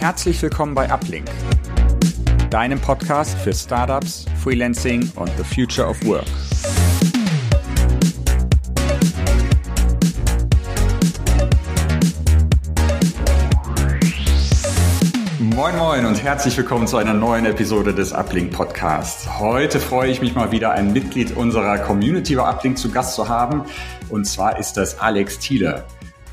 Herzlich willkommen bei Uplink, deinem Podcast für Startups, Freelancing und the Future of Work. Moin Moin und herzlich willkommen zu einer neuen Episode des Uplink Podcasts. Heute freue ich mich mal wieder, ein Mitglied unserer Community bei Uplink zu Gast zu haben. Und zwar ist das Alex Thiele.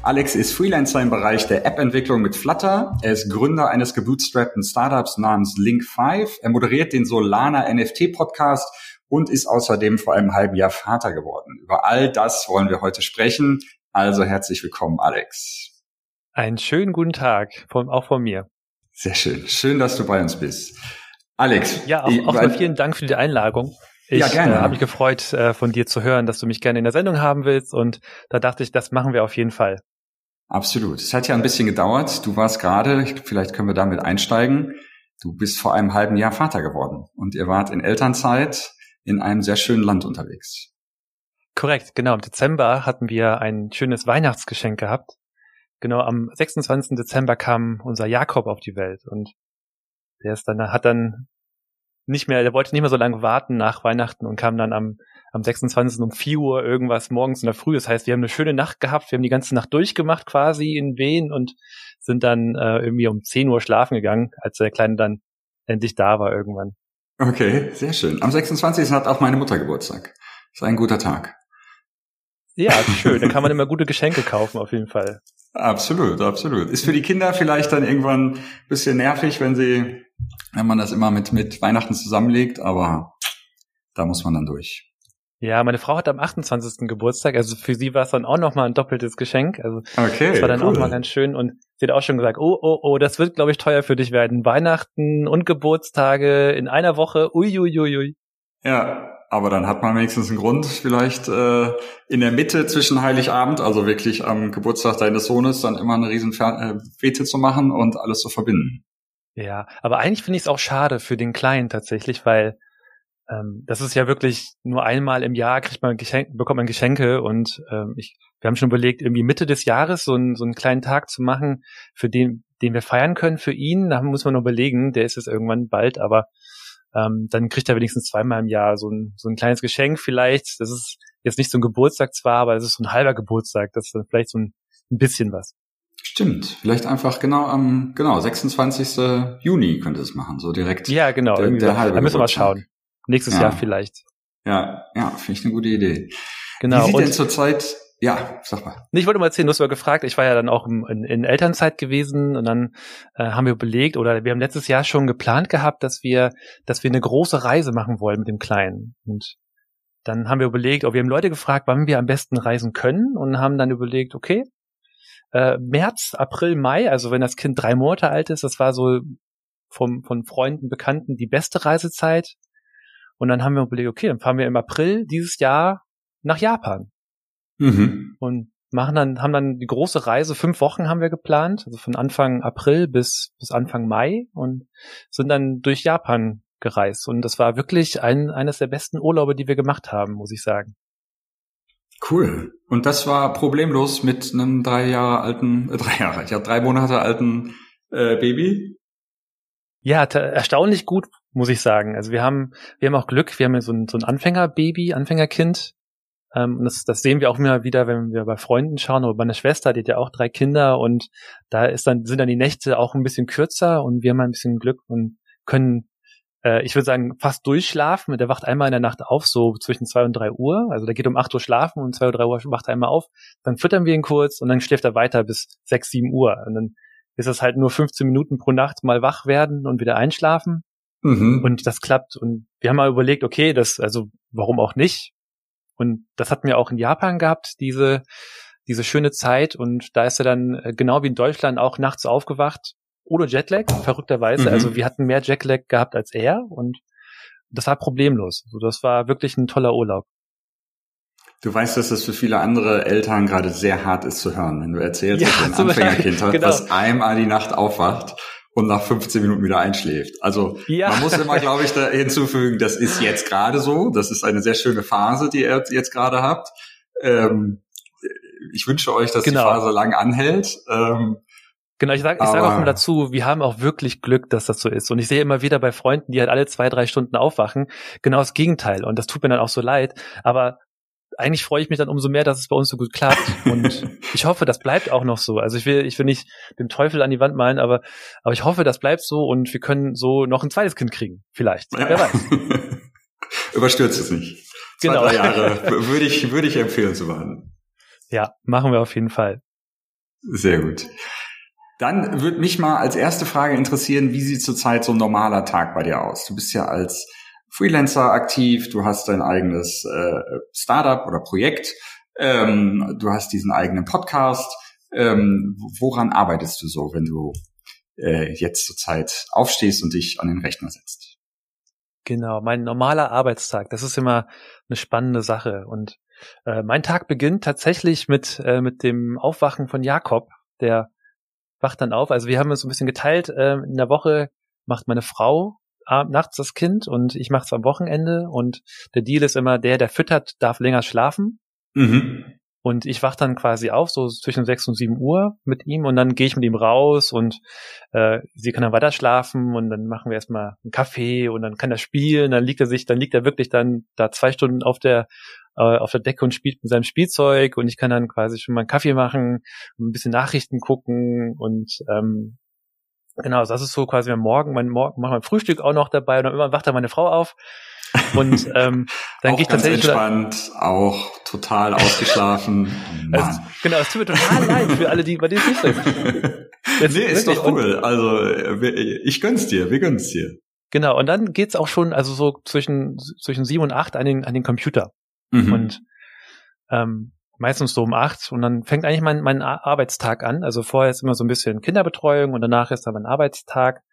Alex ist Freelancer im Bereich der App-Entwicklung mit Flutter. Er ist Gründer eines gebootstrappten Startups namens Link5. Er moderiert den Solana NFT Podcast und ist außerdem vor einem halben Jahr Vater geworden. Über all das wollen wir heute sprechen. Also herzlich willkommen, Alex. Einen schönen guten Tag, von, auch von mir. Sehr schön. Schön, dass du bei uns bist. Alex. Ja, auch, auch mal vielen Dank für die Einladung. Ich ja, gerne. Äh, habe mich gefreut, äh, von dir zu hören, dass du mich gerne in der Sendung haben willst. Und da dachte ich, das machen wir auf jeden Fall. Absolut. Es hat ja ein bisschen gedauert. Du warst gerade, vielleicht können wir damit einsteigen. Du bist vor einem halben Jahr Vater geworden und ihr wart in Elternzeit in einem sehr schönen Land unterwegs. Korrekt, genau. Im Dezember hatten wir ein schönes Weihnachtsgeschenk gehabt. Genau, am 26. Dezember kam unser Jakob auf die Welt und der ist dann, hat dann nicht mehr, der wollte nicht mehr so lange warten nach Weihnachten und kam dann am, am 26. um 4 Uhr irgendwas morgens in der Früh. Das heißt, wir haben eine schöne Nacht gehabt, wir haben die ganze Nacht durchgemacht quasi in Wien und sind dann äh, irgendwie um 10 Uhr schlafen gegangen, als der Kleine dann endlich da war irgendwann. Okay, sehr schön. Am 26. hat auch meine Mutter Geburtstag. Ist ein guter Tag. Ja, schön. Da kann man immer gute Geschenke kaufen, auf jeden Fall. Absolut, absolut. Ist für die Kinder vielleicht dann irgendwann ein bisschen nervig, wenn sie, wenn man das immer mit, mit Weihnachten zusammenlegt, aber da muss man dann durch. Ja, meine Frau hat am 28. Geburtstag, also für sie war es dann auch nochmal ein doppeltes Geschenk. Also okay, das war dann cool. auch mal ganz schön und sie hat auch schon gesagt, oh, oh, oh, das wird, glaube ich, teuer für dich werden. Weihnachten und Geburtstage in einer Woche, uiuiuiui. Ui, ui. Ja, aber dann hat man wenigstens einen Grund, vielleicht äh, in der Mitte zwischen Heiligabend, also wirklich am Geburtstag deines Sohnes, dann immer eine riesen äh, Fete zu machen und alles zu verbinden. Ja, aber eigentlich finde ich es auch schade für den Kleinen tatsächlich, weil ähm, das ist ja wirklich nur einmal im Jahr kriegt man Geschenk, bekommt man Geschenke und ähm, ich, wir haben schon überlegt, irgendwie Mitte des Jahres so, einen so einen kleinen Tag zu machen, für den, den wir feiern können für ihn. Da muss man noch überlegen, der ist es irgendwann bald, aber ähm, dann kriegt er wenigstens zweimal im Jahr so ein, so ein kleines Geschenk vielleicht. Das ist jetzt nicht so ein Geburtstag zwar, aber es ist so ein halber Geburtstag. Das ist dann vielleicht so ein, ein bisschen was. Stimmt. Vielleicht einfach genau am, genau, 26. Juni könnte es machen, so direkt. Ja, genau. Der, der halbe da müssen wir mal schauen. Nächstes ja. Jahr vielleicht. Ja, ja, finde ich eine gute Idee. Genau. Wie sieht und denn zurzeit ja, sag mal. Ich wollte mal erzählen, du hast mal gefragt, ich war ja dann auch in, in Elternzeit gewesen und dann äh, haben wir überlegt oder wir haben letztes Jahr schon geplant gehabt, dass wir, dass wir eine große Reise machen wollen mit dem Kleinen. Und dann haben wir überlegt, ob wir haben Leute gefragt, wann wir am besten reisen können und haben dann überlegt, okay, äh, März, April, Mai, also wenn das Kind drei Monate alt ist, das war so vom, von Freunden, Bekannten die beste Reisezeit. Und dann haben wir überlegt, okay, dann fahren wir im April dieses Jahr nach Japan. Mhm. Und machen dann, haben dann die große Reise, fünf Wochen haben wir geplant, also von Anfang April bis, bis Anfang Mai und sind dann durch Japan gereist. Und das war wirklich ein, eines der besten Urlaube, die wir gemacht haben, muss ich sagen. Cool. Und das war problemlos mit einem drei Jahre alten, äh, drei Jahre, ja, drei Monate alten äh, Baby? Ja, erstaunlich gut, muss ich sagen. Also wir haben, wir haben auch Glück, wir haben so ein, so ein Anfängerbaby, Anfängerkind, ähm, und das, das sehen wir auch immer wieder, wenn wir bei Freunden schauen oder bei einer Schwester, die hat ja auch drei Kinder und da ist dann, sind dann die Nächte auch ein bisschen kürzer und wir haben ein bisschen Glück und können, äh, ich würde sagen, fast durchschlafen. Der wacht einmal in der Nacht auf, so zwischen zwei und drei Uhr. Also der geht um acht Uhr schlafen und zwei oder drei Uhr wacht er einmal auf. Dann füttern wir ihn kurz und dann schläft er weiter bis sechs, sieben Uhr. Und dann ist es halt nur 15 Minuten pro Nacht mal wach werden und wieder einschlafen. Mhm. Und das klappt. Und wir haben mal überlegt, okay, das, also warum auch nicht? Und das hatten wir auch in Japan gehabt, diese, diese schöne Zeit. Und da ist er dann äh, genau wie in Deutschland auch nachts aufgewacht, ohne Jetlag, verrückterweise. Mhm. Also wir hatten mehr Jetlag gehabt als er und das war problemlos. Also das war wirklich ein toller Urlaub. Du weißt, dass das für viele andere Eltern gerade sehr hart ist zu hören, wenn du erzählst, ja, dass du ein Anfängerkind hast, genau. das einmal die Nacht aufwacht und nach 15 Minuten wieder einschläft. Also ja. man muss immer, glaube ich, da hinzufügen, das ist jetzt gerade so. Das ist eine sehr schöne Phase, die ihr jetzt gerade habt. Ähm, ich wünsche euch, dass genau. die Phase lang anhält. Ähm, Genau, ich sage ich sag auch immer dazu, wir haben auch wirklich Glück, dass das so ist. Und ich sehe immer wieder bei Freunden, die halt alle zwei, drei Stunden aufwachen, genau das Gegenteil. Und das tut mir dann auch so leid. Aber eigentlich freue ich mich dann umso mehr, dass es bei uns so gut klappt. Und ich hoffe, das bleibt auch noch so. Also ich will, ich will nicht den Teufel an die Wand malen, aber, aber ich hoffe, das bleibt so und wir können so noch ein zweites Kind kriegen. Vielleicht. Ja. Wer weiß. Überstürzt es nicht. Zwei, genau. drei Jahre würde ich, würde ich empfehlen zu warten. Ja, machen wir auf jeden Fall. Sehr gut. Dann würde mich mal als erste Frage interessieren, wie sieht zurzeit so ein normaler Tag bei dir aus? Du bist ja als Freelancer aktiv, du hast dein eigenes äh, Startup oder Projekt, ähm, du hast diesen eigenen Podcast. Ähm, woran arbeitest du so, wenn du äh, jetzt zurzeit aufstehst und dich an den Rechner setzt? Genau, mein normaler Arbeitstag, das ist immer eine spannende Sache. Und äh, mein Tag beginnt tatsächlich mit, äh, mit dem Aufwachen von Jakob, der wacht dann auf. Also wir haben uns ein bisschen geteilt. Äh, in der Woche macht meine Frau nachts das Kind und ich mache es am Wochenende. Und der Deal ist immer, der, der füttert, darf länger schlafen. Mhm. Und ich wach dann quasi auf, so zwischen sechs und sieben Uhr mit ihm und dann gehe ich mit ihm raus und äh, sie kann dann weiter schlafen und dann machen wir erstmal einen Kaffee und dann kann er spielen, dann liegt er sich, dann liegt er wirklich dann da zwei Stunden auf der äh, auf der Decke und spielt mit seinem Spielzeug und ich kann dann quasi schon mal einen Kaffee machen, ein bisschen Nachrichten gucken und ähm, genau, das ist so quasi mein Morgen, mein Morgen, mache mein Frühstück auch noch dabei und dann immer wacht dann meine Frau auf und ähm, dann gehe ich tatsächlich entspannt, auch total ausgeschlafen. also, genau, es tut mir total leid für alle, die bei dir nicht sind. Jetzt, nee, ist doch cool. Also ich gönn's dir, wir gönn's dir. Genau, und dann geht's auch schon, also so zwischen zwischen sieben und acht an den an den Computer. Mhm. Und ähm, meistens so um acht und dann fängt eigentlich mein, mein Arbeitstag an. Also vorher ist immer so ein bisschen Kinderbetreuung und danach ist dann mein Arbeitstag.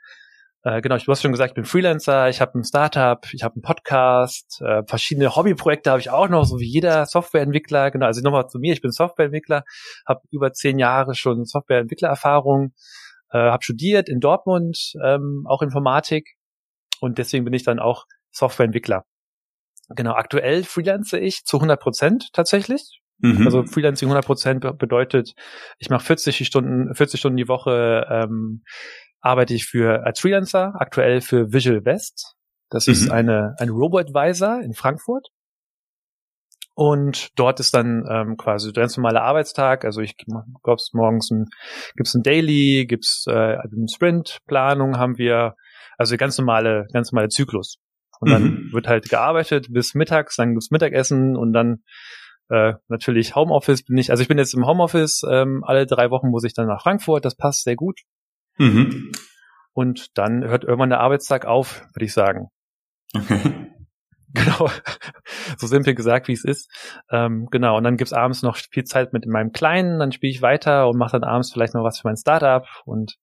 Äh, genau, du hast schon gesagt, ich bin Freelancer, ich habe ein Startup, ich habe einen Podcast, äh, verschiedene Hobbyprojekte habe ich auch noch, so wie jeder Softwareentwickler. Genau, also nochmal zu mir, ich bin Softwareentwickler, habe über zehn Jahre schon Softwareentwicklererfahrung, äh, habe studiert in Dortmund, ähm, auch Informatik und deswegen bin ich dann auch Softwareentwickler. Genau, aktuell freelance ich zu 100 Prozent tatsächlich. Mhm. Also Freelancing 100 Prozent bedeutet, ich mache 40 Stunden, 40 Stunden die Woche ähm, arbeite ich für als Freelancer, aktuell für Visual West. Das mhm. ist eine, ein Robo-Advisor in Frankfurt. Und dort ist dann ähm, quasi der ganz normale Arbeitstag. Also ich glaube, morgens ein, gibt's ein Daily, gibt's äh, eine Sprint-Planung haben wir, also ganz normale, ganz normale Zyklus. Und dann mhm. wird halt gearbeitet bis mittags, dann gibt's Mittagessen und dann äh, natürlich Homeoffice bin ich. Also ich bin jetzt im Homeoffice, ähm, alle drei Wochen muss ich dann nach Frankfurt, das passt sehr gut. Mhm. Und dann hört irgendwann der Arbeitstag auf, würde ich sagen. Okay. Genau, so simpel gesagt, wie es ist. Ähm, genau, und dann gibt's abends noch viel Zeit mit meinem Kleinen, dann spiele ich weiter und mache dann abends vielleicht noch was für mein Startup und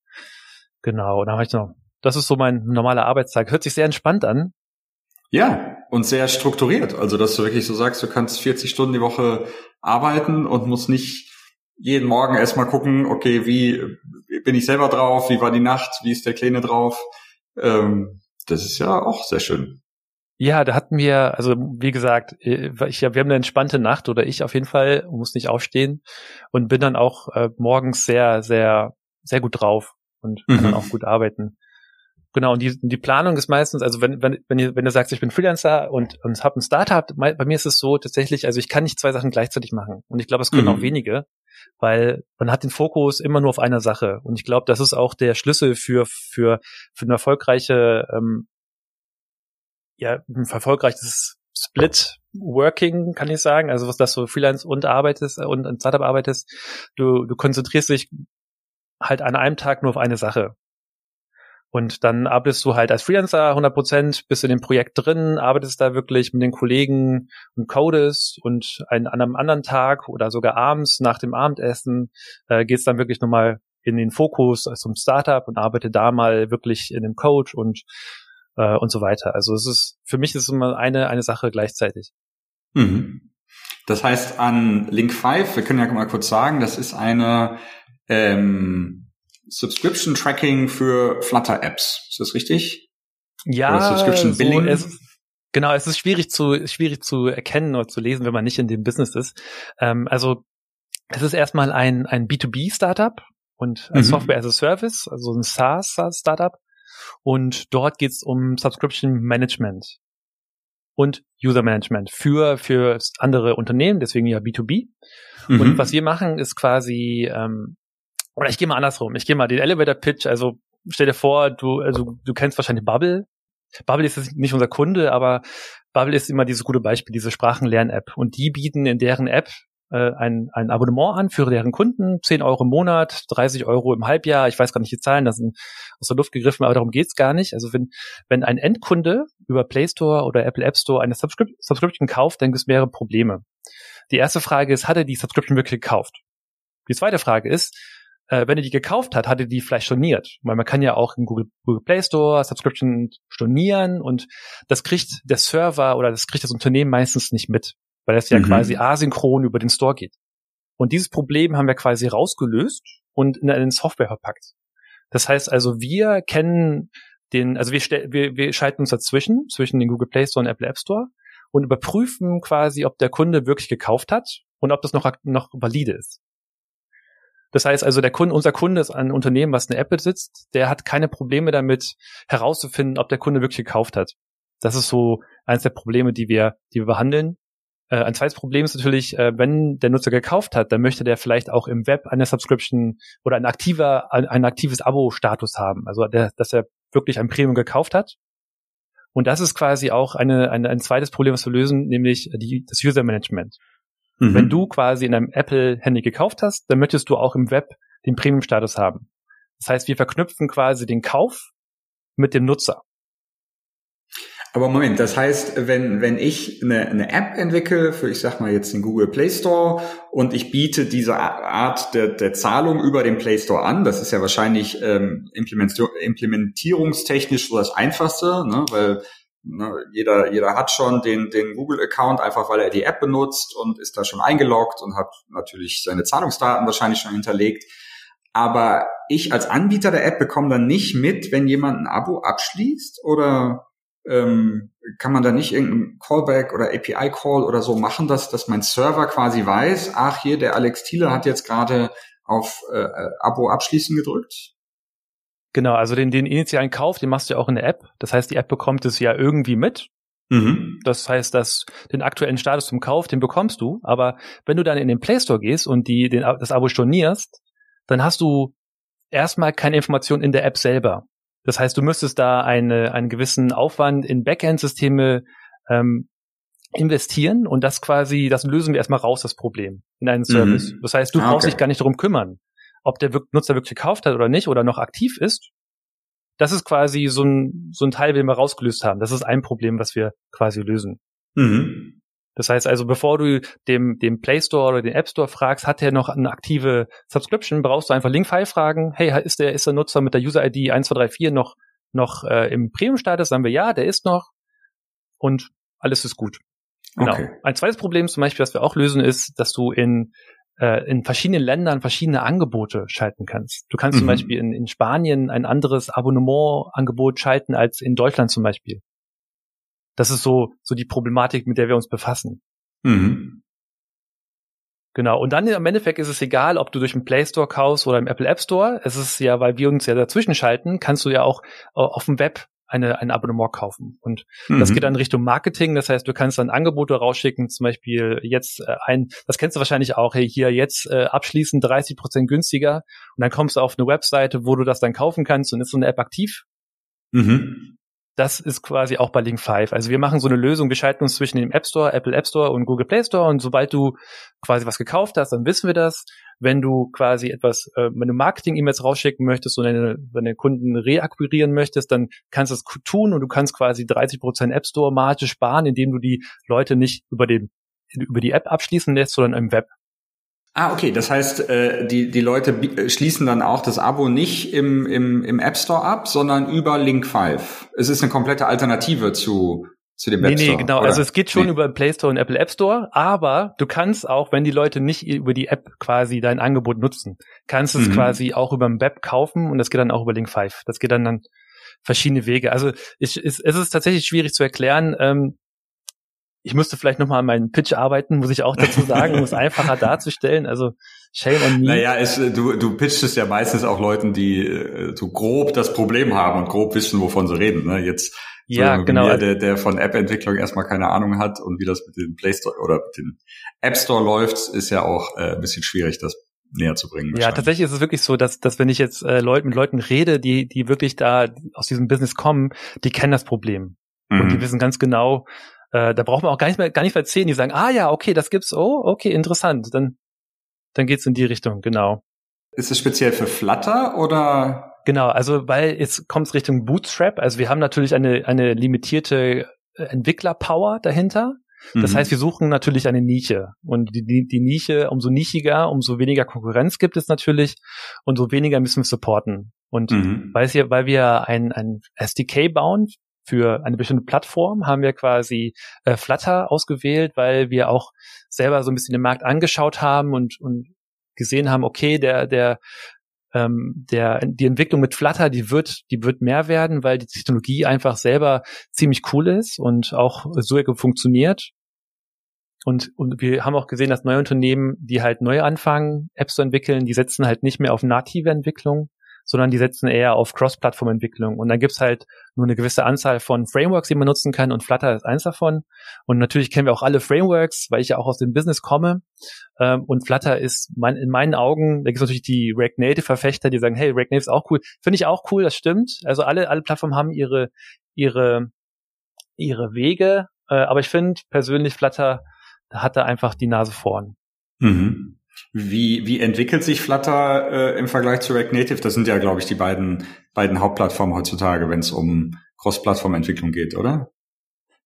genau, und dann habe ich noch, das ist so mein normaler Arbeitstag. Hört sich sehr entspannt an. Ja, und sehr strukturiert. Also, dass du wirklich so sagst, du kannst 40 Stunden die Woche arbeiten und musst nicht jeden Morgen erstmal gucken, okay, wie bin ich selber drauf, wie war die Nacht, wie ist der Kleine drauf. Ähm, das ist ja auch sehr schön. Ja, da hatten wir, also wie gesagt, äh, ich, wir haben eine entspannte Nacht oder ich auf jeden Fall, muss nicht aufstehen und bin dann auch äh, morgens sehr, sehr, sehr gut drauf und kann mhm. dann auch gut arbeiten. Genau, und die, die Planung ist meistens, also wenn, wenn, wenn, ihr, wenn du sagst, ich bin Freelancer und, und habe ein Startup, bei mir ist es so tatsächlich, also ich kann nicht zwei Sachen gleichzeitig machen. Und ich glaube, es können mhm. auch wenige, weil man hat den Fokus immer nur auf einer Sache. Und ich glaube, das ist auch der Schlüssel für, für, für eine erfolgreiche, ähm, ja, ein erfolgreiches Split Working, kann ich sagen. Also was das so Freelance und arbeitest und ein Startup arbeitest, du, du konzentrierst dich halt an einem Tag nur auf eine Sache. Und dann arbeitest du halt als Freelancer 100 Prozent, bist in dem Projekt drin, arbeitest da wirklich mit den Kollegen und codest und an einem anderen Tag oder sogar abends nach dem Abendessen äh, geht's dann wirklich nochmal in den Fokus zum Startup und arbeite da mal wirklich in dem Code und äh, und so weiter. Also es ist für mich ist es immer eine eine Sache gleichzeitig. Mhm. Das heißt an Link 5, wir können ja mal kurz sagen, das ist eine ähm, Subscription Tracking für Flutter Apps. Ist das richtig? Ja, Oder Subscription Billing. So, es, genau, es ist schwierig zu schwierig zu erkennen oder zu lesen, wenn man nicht in dem Business ist. Ähm, also es ist erstmal ein ein B2B Startup und mhm. Software as a Service, also ein SaaS-Startup. Und dort geht es um Subscription Management und User Management für, für andere Unternehmen, deswegen ja B2B. Mhm. Und was wir machen, ist quasi, ähm, oder ich gehe mal andersrum, ich gehe mal den Elevator Pitch, also stell dir vor, du, also du kennst wahrscheinlich Bubble. Bubble ist nicht unser Kunde, aber Bubble ist immer dieses gute Beispiel, diese Sprachenlern-App. Und die bieten in deren App äh, ein, ein Abonnement an für deren Kunden, 10 Euro im Monat, 30 Euro im Halbjahr, ich weiß gar nicht die Zahlen, das sind aus der Luft gegriffen, aber darum geht's gar nicht. Also wenn, wenn ein Endkunde über Play Store oder Apple App Store eine Subscrip Subscription kauft, dann gibt es mehrere Probleme. Die erste Frage ist, hat er die Subscription wirklich gekauft? Die zweite Frage ist, äh, wenn er die gekauft hat, hat er die vielleicht storniert. Weil man kann ja auch in Google, Google Play Store Subscription stornieren und das kriegt der Server oder das kriegt das Unternehmen meistens nicht mit weil das ja mhm. quasi asynchron über den Store geht. Und dieses Problem haben wir quasi rausgelöst und in eine Software verpackt. Das heißt also, wir kennen den, also wir, wir, wir schalten uns dazwischen, zwischen den Google Play Store und Apple App Store und überprüfen quasi, ob der Kunde wirklich gekauft hat und ob das noch, noch valide ist. Das heißt also, der Kunde, unser Kunde ist ein Unternehmen, was eine App besitzt, der hat keine Probleme damit herauszufinden, ob der Kunde wirklich gekauft hat. Das ist so eines der Probleme, die wir, die wir behandeln. Äh, ein zweites Problem ist natürlich, äh, wenn der Nutzer gekauft hat, dann möchte der vielleicht auch im Web eine Subscription oder ein aktiver, ein, ein aktives Abo-Status haben. Also der, dass er wirklich ein Premium gekauft hat. Und das ist quasi auch eine, eine, ein zweites Problem, was wir lösen, nämlich die, das User Management. Mhm. Wenn du quasi in einem Apple-Handy gekauft hast, dann möchtest du auch im Web den Premium-Status haben. Das heißt, wir verknüpfen quasi den Kauf mit dem Nutzer. Aber Moment, das heißt, wenn, wenn ich eine, eine App entwickle für, ich sag mal jetzt den Google Play Store und ich biete diese Art der, der Zahlung über den Play Store an, das ist ja wahrscheinlich ähm, implementierungstechnisch so das Einfachste, ne, weil ne, jeder, jeder hat schon den, den Google-Account, einfach weil er die App benutzt und ist da schon eingeloggt und hat natürlich seine Zahlungsdaten wahrscheinlich schon hinterlegt. Aber ich als Anbieter der App bekomme dann nicht mit, wenn jemand ein Abo abschließt oder ähm, kann man da nicht irgendeinen Callback oder API-Call oder so machen, dass, dass mein Server quasi weiß, ach hier, der Alex Thiele hat jetzt gerade auf äh, Abo abschließen gedrückt? Genau, also den, den initialen Kauf, den machst du ja auch in der App. Das heißt, die App bekommt es ja irgendwie mit. Mhm. Das heißt, dass den aktuellen Status zum Kauf, den bekommst du. Aber wenn du dann in den Play Store gehst und die, den, das Abo stornierst, dann hast du erstmal keine Information in der App selber. Das heißt, du müsstest da eine, einen gewissen Aufwand in Backend-Systeme ähm, investieren und das quasi, das lösen wir erstmal raus, das Problem in einen Service. Mhm. Das heißt, du ah, brauchst okay. dich gar nicht darum kümmern, ob der Nutzer wirklich gekauft hat oder nicht oder noch aktiv ist. Das ist quasi so ein, so ein Teil, den wir rausgelöst haben. Das ist ein Problem, was wir quasi lösen. Mhm. Das heißt also, bevor du dem, dem Play Store oder den App Store fragst, hat er noch eine aktive Subscription, brauchst du einfach Link-File fragen, hey, ist der, ist der Nutzer mit der User-ID 1234 noch, noch äh, im Premium-Status? Sagen wir ja, der ist noch und alles ist gut. Genau. Okay. Ein zweites Problem zum Beispiel, was wir auch lösen, ist, dass du in äh, in verschiedenen Ländern verschiedene Angebote schalten kannst. Du kannst mhm. zum Beispiel in, in Spanien ein anderes Abonnementangebot schalten als in Deutschland zum Beispiel. Das ist so, so die Problematik, mit der wir uns befassen. Mhm. Genau. Und dann im Endeffekt ist es egal, ob du durch den Play Store kaufst oder im Apple App Store. Es ist ja, weil wir uns ja dazwischen schalten, kannst du ja auch äh, auf dem Web eine, ein Abonnement kaufen. Und mhm. das geht dann Richtung Marketing. Das heißt, du kannst dann Angebote rausschicken, zum Beispiel jetzt äh, ein, das kennst du wahrscheinlich auch, hey, hier jetzt äh, abschließen 30 Prozent günstiger. Und dann kommst du auf eine Webseite, wo du das dann kaufen kannst und ist so eine App aktiv. Mhm das ist quasi auch bei Link 5. Also wir machen so eine Lösung, wir schalten uns zwischen dem App Store, Apple App Store und Google Play Store und sobald du quasi was gekauft hast, dann wissen wir das. Wenn du quasi etwas, äh, wenn du Marketing-E-Mails rausschicken möchtest und deine, deine Kunden reakquirieren möchtest, dann kannst du das tun und du kannst quasi 30% App Store Marge sparen, indem du die Leute nicht über den über die App abschließen lässt, sondern im Web. Ah, okay. Das heißt, äh, die, die Leute äh, schließen dann auch das Abo nicht im, im, im App Store ab, sondern über Link 5. Es ist eine komplette Alternative zu, zu dem Web Store. Nee, nee, genau. Oder? Also es geht schon nee. über Play Store und Apple App Store, aber du kannst auch, wenn die Leute nicht über die App quasi dein Angebot nutzen, kannst du es mhm. quasi auch über dem Web kaufen und das geht dann auch über Link 5. Das geht dann dann verschiedene Wege. Also ich, es, es ist tatsächlich schwierig zu erklären. Ähm, ich müsste vielleicht nochmal an meinen Pitch arbeiten, muss ich auch dazu sagen, um es einfacher darzustellen. Also shame on me. Naja, es, du, du pitchst es ja meistens auch Leuten, die äh, so grob das Problem haben und grob wissen, wovon sie reden. Ne? Jetzt ja, genau. Mir, der, der von App-Entwicklung erstmal keine Ahnung hat und wie das mit dem Play Store oder mit dem App Store läuft, ist ja auch äh, ein bisschen schwierig, das näher zu bringen. Ja, tatsächlich ist es wirklich so, dass, dass wenn ich jetzt äh, Leute, mit Leuten rede, die, die wirklich da aus diesem Business kommen, die kennen das Problem. Mhm. Und die mhm. wissen ganz genau, äh, da braucht man auch gar nicht mehr, gar nicht mehr erzählen. Die sagen, ah ja, okay, das gibt's, oh, okay, interessant. Dann, dann geht's in die Richtung, genau. Ist es speziell für Flutter oder? Genau, also weil jetzt kommt es Richtung Bootstrap. Also wir haben natürlich eine, eine limitierte Entwicklerpower dahinter. Das mhm. heißt, wir suchen natürlich eine Nische. Und die, die, die Nische, umso nischiger, umso weniger Konkurrenz gibt es natürlich, und so weniger müssen wir supporten. Und mhm. weil, wir, weil wir ein, ein SDK bauen für eine bestimmte Plattform, haben wir quasi äh, Flutter ausgewählt, weil wir auch selber so ein bisschen den Markt angeschaut haben und, und gesehen haben, okay, der, der ähm, der, die Entwicklung mit Flutter, die wird, die wird mehr werden, weil die Technologie einfach selber ziemlich cool ist und auch so funktioniert. Und, und wir haben auch gesehen, dass neue Unternehmen, die halt neu anfangen, Apps zu entwickeln, die setzen halt nicht mehr auf native Entwicklung, sondern die setzen eher auf Cross-Plattform-Entwicklung. Und dann gibt's halt nur eine gewisse Anzahl von Frameworks, die man nutzen kann und Flutter ist eins davon. Und natürlich kennen wir auch alle Frameworks, weil ich ja auch aus dem Business komme. Ähm, und Flutter ist mein, in meinen Augen, da gibt's natürlich die React Native-Verfechter, die sagen, hey, React Native ist auch cool. Finde ich auch cool, das stimmt. Also alle, alle Plattformen haben ihre, ihre, ihre Wege. Äh, aber ich finde persönlich Flutter, da hat er einfach die Nase vorn. Mhm. Wie, wie entwickelt sich Flutter äh, im Vergleich zu React Native? Das sind ja, glaube ich, die beiden, beiden Hauptplattformen heutzutage, wenn es um Cross-Plattform-Entwicklung geht, oder?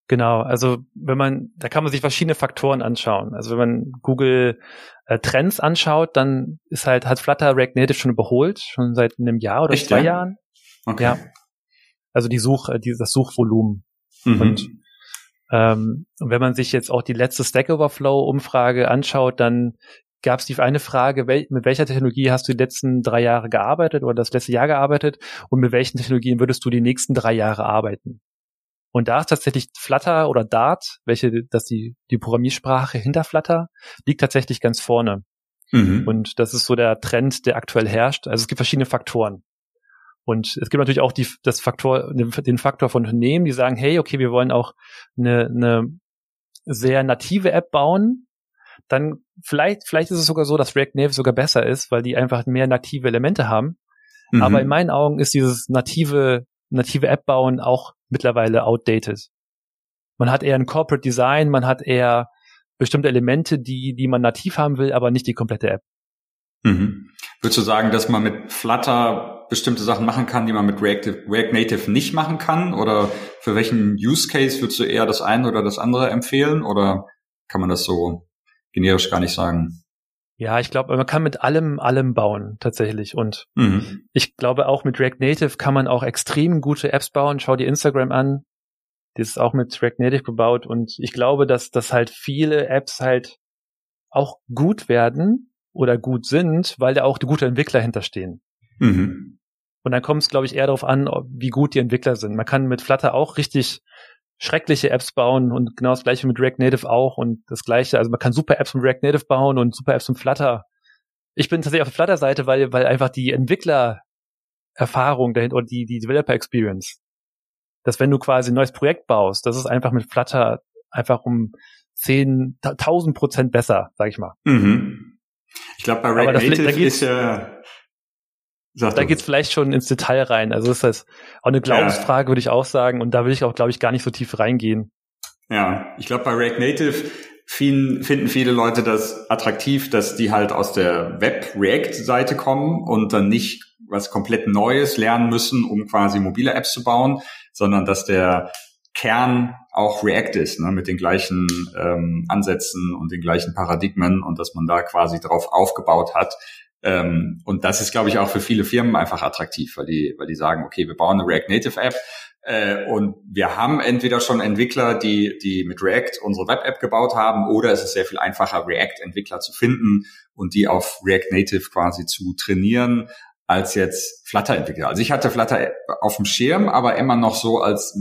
Genau, also wenn man, da kann man sich verschiedene Faktoren anschauen. Also wenn man Google äh, Trends anschaut, dann ist halt, hat Flutter React Native schon überholt, schon seit einem Jahr oder Echt, zwei ja? Jahren. Okay. Ja. Also die Such, äh, die, das Suchvolumen. Mhm. Und ähm, wenn man sich jetzt auch die letzte Stack Overflow Umfrage anschaut, dann gab es die eine Frage, wel, mit welcher Technologie hast du die letzten drei Jahre gearbeitet oder das letzte Jahr gearbeitet und mit welchen Technologien würdest du die nächsten drei Jahre arbeiten? Und da ist tatsächlich Flutter oder Dart, welche, das die, die Programmiersprache hinter Flutter, liegt tatsächlich ganz vorne. Mhm. Und das ist so der Trend, der aktuell herrscht. Also es gibt verschiedene Faktoren. Und es gibt natürlich auch die, das Faktor, den, den Faktor von Unternehmen, die sagen, hey, okay, wir wollen auch eine, eine sehr native App bauen, dann vielleicht, vielleicht ist es sogar so, dass React Native sogar besser ist, weil die einfach mehr native Elemente haben. Mhm. Aber in meinen Augen ist dieses native, native App bauen auch mittlerweile outdated. Man hat eher ein Corporate Design, man hat eher bestimmte Elemente, die, die man nativ haben will, aber nicht die komplette App. Mhm. Würdest du sagen, dass man mit Flutter bestimmte Sachen machen kann, die man mit React, React Native nicht machen kann? Oder für welchen Use Case würdest du eher das eine oder das andere empfehlen? Oder kann man das so generisch gar nicht sagen. Ja, ich glaube, man kann mit allem, allem bauen, tatsächlich. Und mhm. ich glaube, auch mit React Native kann man auch extrem gute Apps bauen. Schau dir Instagram an. Die ist auch mit React Native gebaut. Und ich glaube, dass, dass halt viele Apps halt auch gut werden oder gut sind, weil da auch die gute Entwickler hinterstehen. Mhm. Und dann kommt es, glaube ich, eher darauf an, wie gut die Entwickler sind. Man kann mit Flutter auch richtig schreckliche Apps bauen und genau das gleiche mit React Native auch und das gleiche, also man kann super Apps mit React Native bauen und super Apps mit Flutter. Ich bin tatsächlich auf der Flutter-Seite, weil, weil einfach die Entwickler-Erfahrung dahinter oder die, die Developer-Experience, dass wenn du quasi ein neues Projekt baust, das ist einfach mit Flutter einfach um 10, 1000 Prozent besser, sag ich mal. Mhm. Ich glaube, bei React Native ist ja Sag da geht's vielleicht schon ins Detail rein. Also ist das auch eine Glaubensfrage, ja. würde ich auch sagen. Und da will ich auch, glaube ich, gar nicht so tief reingehen. Ja, ich glaube, bei React Native finden, finden viele Leute das attraktiv, dass die halt aus der Web-React-Seite kommen und dann nicht was komplett Neues lernen müssen, um quasi mobile Apps zu bauen, sondern dass der Kern auch React ist, ne, mit den gleichen ähm, Ansätzen und den gleichen Paradigmen und dass man da quasi drauf aufgebaut hat. Ähm, und das ist, glaube ich, auch für viele Firmen einfach attraktiv, weil die, weil die sagen, okay, wir bauen eine React Native App äh, und wir haben entweder schon Entwickler, die, die mit React unsere Web-App gebaut haben, oder es ist sehr viel einfacher, React-Entwickler zu finden und die auf React Native quasi zu trainieren. als jetzt Flutter-Entwickler. Also ich hatte Flutter auf dem Schirm, aber immer noch so als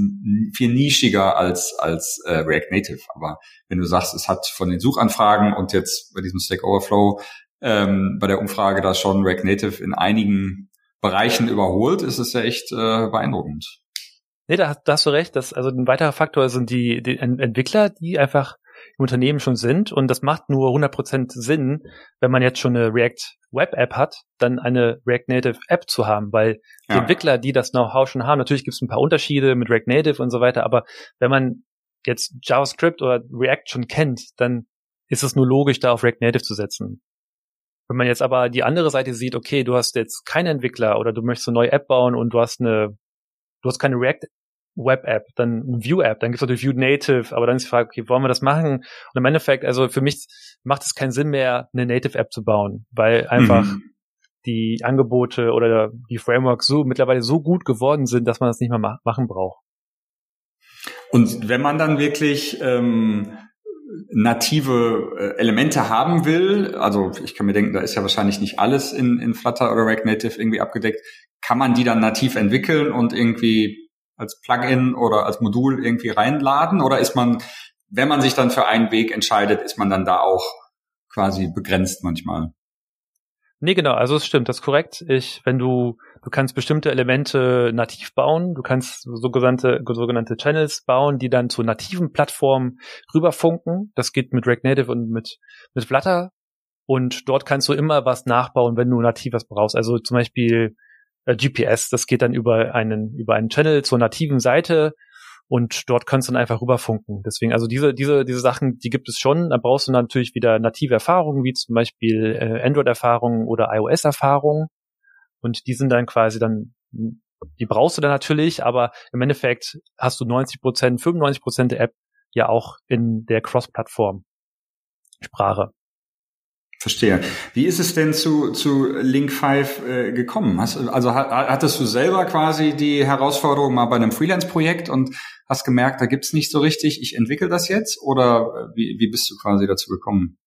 viel nischiger als als äh, React Native. Aber wenn du sagst, es hat von den Suchanfragen und jetzt bei diesem Stack Overflow ähm, bei der Umfrage da schon React Native in einigen Bereichen überholt, ist es ja echt äh, beeindruckend. Nee, da, da hast du recht. Das, also ein weiterer Faktor sind die, die Entwickler, die einfach im Unternehmen schon sind. Und das macht nur 100% Sinn, wenn man jetzt schon eine React Web App hat, dann eine React Native App zu haben, weil die Entwickler, die das Know-how schon haben, natürlich gibt es ein paar Unterschiede mit React Native und so weiter, aber wenn man jetzt JavaScript oder React schon kennt, dann ist es nur logisch, da auf React Native zu setzen. Wenn man jetzt aber die andere Seite sieht, okay, du hast jetzt keine Entwickler oder du möchtest eine neue App bauen und du hast eine, du hast keine React Web-App, dann View-App, dann gibt es natürlich View Native, aber dann ist die Frage, okay, wollen wir das machen? Und im Endeffekt, also für mich macht es keinen Sinn mehr, eine Native-App zu bauen, weil einfach mhm. die Angebote oder die Frameworks so mittlerweile so gut geworden sind, dass man das nicht mehr ma machen braucht. Und wenn man dann wirklich ähm, native äh, Elemente haben will, also ich kann mir denken, da ist ja wahrscheinlich nicht alles in, in Flutter oder React Native irgendwie abgedeckt, kann man die dann nativ entwickeln und irgendwie als Plugin oder als Modul irgendwie reinladen? Oder ist man, wenn man sich dann für einen Weg entscheidet, ist man dann da auch quasi begrenzt manchmal? Nee, genau, also es stimmt, das ist korrekt. Ich, wenn du, du kannst bestimmte Elemente nativ bauen, du kannst sogenannte, sogenannte Channels bauen, die dann zu nativen Plattformen rüberfunken. Das geht mit React Native und mit, mit Flutter. Und dort kannst du immer was nachbauen, wenn du nativ was brauchst. Also zum Beispiel äh, GPS. Das geht dann über einen, über einen Channel zur nativen Seite und dort kannst du dann einfach rüberfunken. Deswegen, also diese, diese, diese Sachen, die gibt es schon. Da brauchst du natürlich wieder native Erfahrungen, wie zum Beispiel äh, Android-Erfahrungen oder iOS-Erfahrungen. Und die sind dann quasi dann, die brauchst du dann natürlich, aber im Endeffekt hast du 90 Prozent, 95 Prozent der App ja auch in der Cross-Plattform-Sprache. Verstehe. Wie ist es denn zu, zu Link 5 äh, gekommen? Hast, also hattest du selber quasi die Herausforderung mal bei einem Freelance-Projekt und hast gemerkt, da gibt's nicht so richtig, ich entwickle das jetzt? Oder äh, wie, wie bist du quasi dazu gekommen?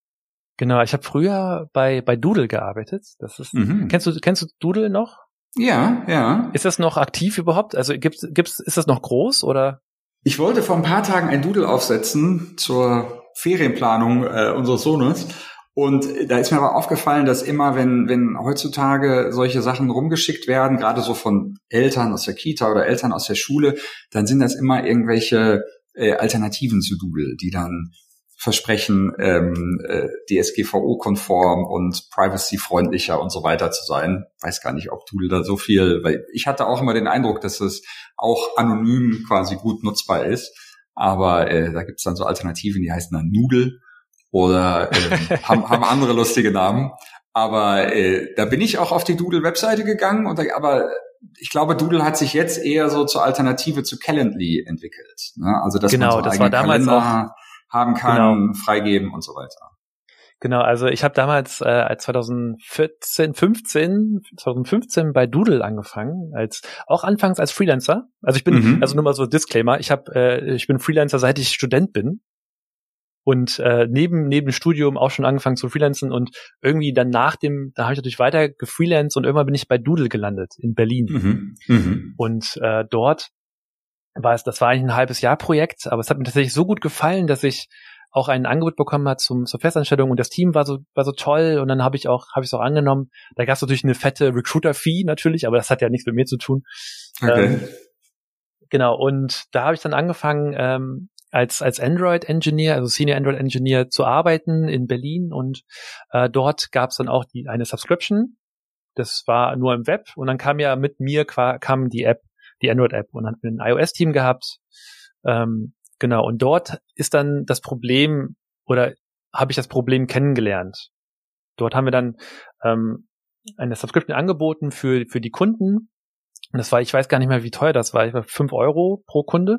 Genau, ich habe früher bei, bei Doodle gearbeitet. Das ist, mhm. kennst du, kennst du Doodle noch? Ja, ja. Ist das noch aktiv überhaupt? Also gibt's, gibt's, ist das noch groß oder? Ich wollte vor ein paar Tagen ein Doodle aufsetzen zur Ferienplanung äh, unseres Sohnes und da ist mir aber aufgefallen, dass immer, wenn, wenn heutzutage solche Sachen rumgeschickt werden, gerade so von Eltern aus der Kita oder Eltern aus der Schule, dann sind das immer irgendwelche äh, Alternativen zu Doodle, die dann versprechen, ähm, äh, DSGVO-konform und privacy-freundlicher und so weiter zu sein. Weiß gar nicht, ob Doodle da so viel, weil ich hatte auch immer den Eindruck, dass es auch anonym quasi gut nutzbar ist. Aber äh, da gibt's dann so Alternativen, die heißen dann Noodle oder äh, haben, haben andere lustige Namen. Aber äh, da bin ich auch auf die Doodle-Webseite gegangen und da, aber ich glaube, Doodle hat sich jetzt eher so zur Alternative zu Calendly entwickelt. Ne? Also dass genau, man so das war damals Kalender auch, haben kann, genau. freigeben und so weiter. Genau, also ich habe damals äh, 2014, 15, 2015 bei Doodle angefangen, als auch anfangs als Freelancer. Also ich bin, mhm. also nur mal so Disclaimer, ich habe, äh, ich bin Freelancer, seit ich Student bin und äh, neben neben Studium auch schon angefangen zu freelancen und irgendwie dann nach dem, da habe ich natürlich weiter gefreelanced und irgendwann bin ich bei Doodle gelandet in Berlin mhm. Mhm. und äh, dort war es, das war eigentlich ein halbes Jahr Projekt, aber es hat mir tatsächlich so gut gefallen, dass ich auch ein Angebot bekommen hat zum zur Festanstellung und das Team war so war so toll und dann habe ich auch habe ich es auch angenommen. Da gab es natürlich eine fette Recruiter Fee natürlich, aber das hat ja nichts mit mir zu tun. Okay. Ähm, genau und da habe ich dann angefangen ähm, als, als Android-Engineer, also Senior Android-Engineer zu arbeiten in Berlin und äh, dort gab es dann auch die, eine Subscription. Das war nur im Web und dann kam ja mit mir kam die App, die Android-App und hatten ein iOS-Team gehabt. Ähm, genau, und dort ist dann das Problem oder habe ich das Problem kennengelernt. Dort haben wir dann ähm, eine Subscription angeboten für, für die Kunden. Und das war, ich weiß gar nicht mehr, wie teuer das war. Ich war fünf Euro pro Kunde.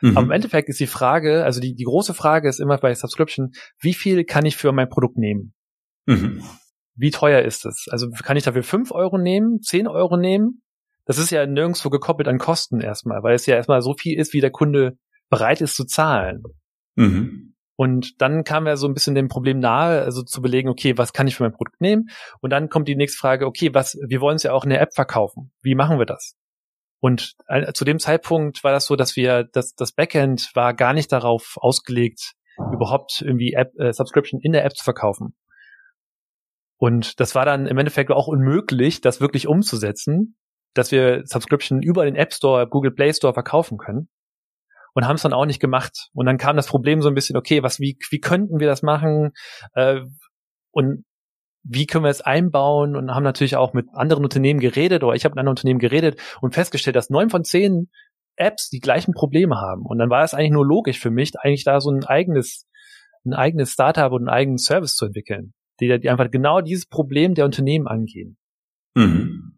Mhm. Aber im Endeffekt ist die Frage, also die, die große Frage ist immer bei Subscription, wie viel kann ich für mein Produkt nehmen? Mhm. Wie teuer ist es? Also kann ich dafür fünf Euro nehmen, zehn Euro nehmen? Das ist ja nirgendwo gekoppelt an Kosten erstmal, weil es ja erstmal so viel ist, wie der Kunde bereit ist zu zahlen. Mhm. Und dann kam er so ein bisschen dem Problem nahe, also zu belegen, okay, was kann ich für mein Produkt nehmen? Und dann kommt die nächste Frage, okay, was, wir wollen es ja auch in der App verkaufen. Wie machen wir das? Und äh, zu dem Zeitpunkt war das so, dass wir, das, das Backend war gar nicht darauf ausgelegt, überhaupt irgendwie App, äh, Subscription in der App zu verkaufen. Und das war dann im Endeffekt auch unmöglich, das wirklich umzusetzen, dass wir Subscription über den App Store, Google Play Store verkaufen können. Und haben es dann auch nicht gemacht. Und dann kam das Problem so ein bisschen, okay, was, wie, wie könnten wir das machen? Äh, und wie können wir es einbauen? Und haben natürlich auch mit anderen Unternehmen geredet, oder ich habe mit anderen Unternehmen geredet und festgestellt, dass neun von zehn Apps die gleichen Probleme haben. Und dann war es eigentlich nur logisch für mich, eigentlich da so ein eigenes, ein eigenes Startup und einen eigenen Service zu entwickeln, die, die einfach genau dieses Problem der Unternehmen angehen. Mhm.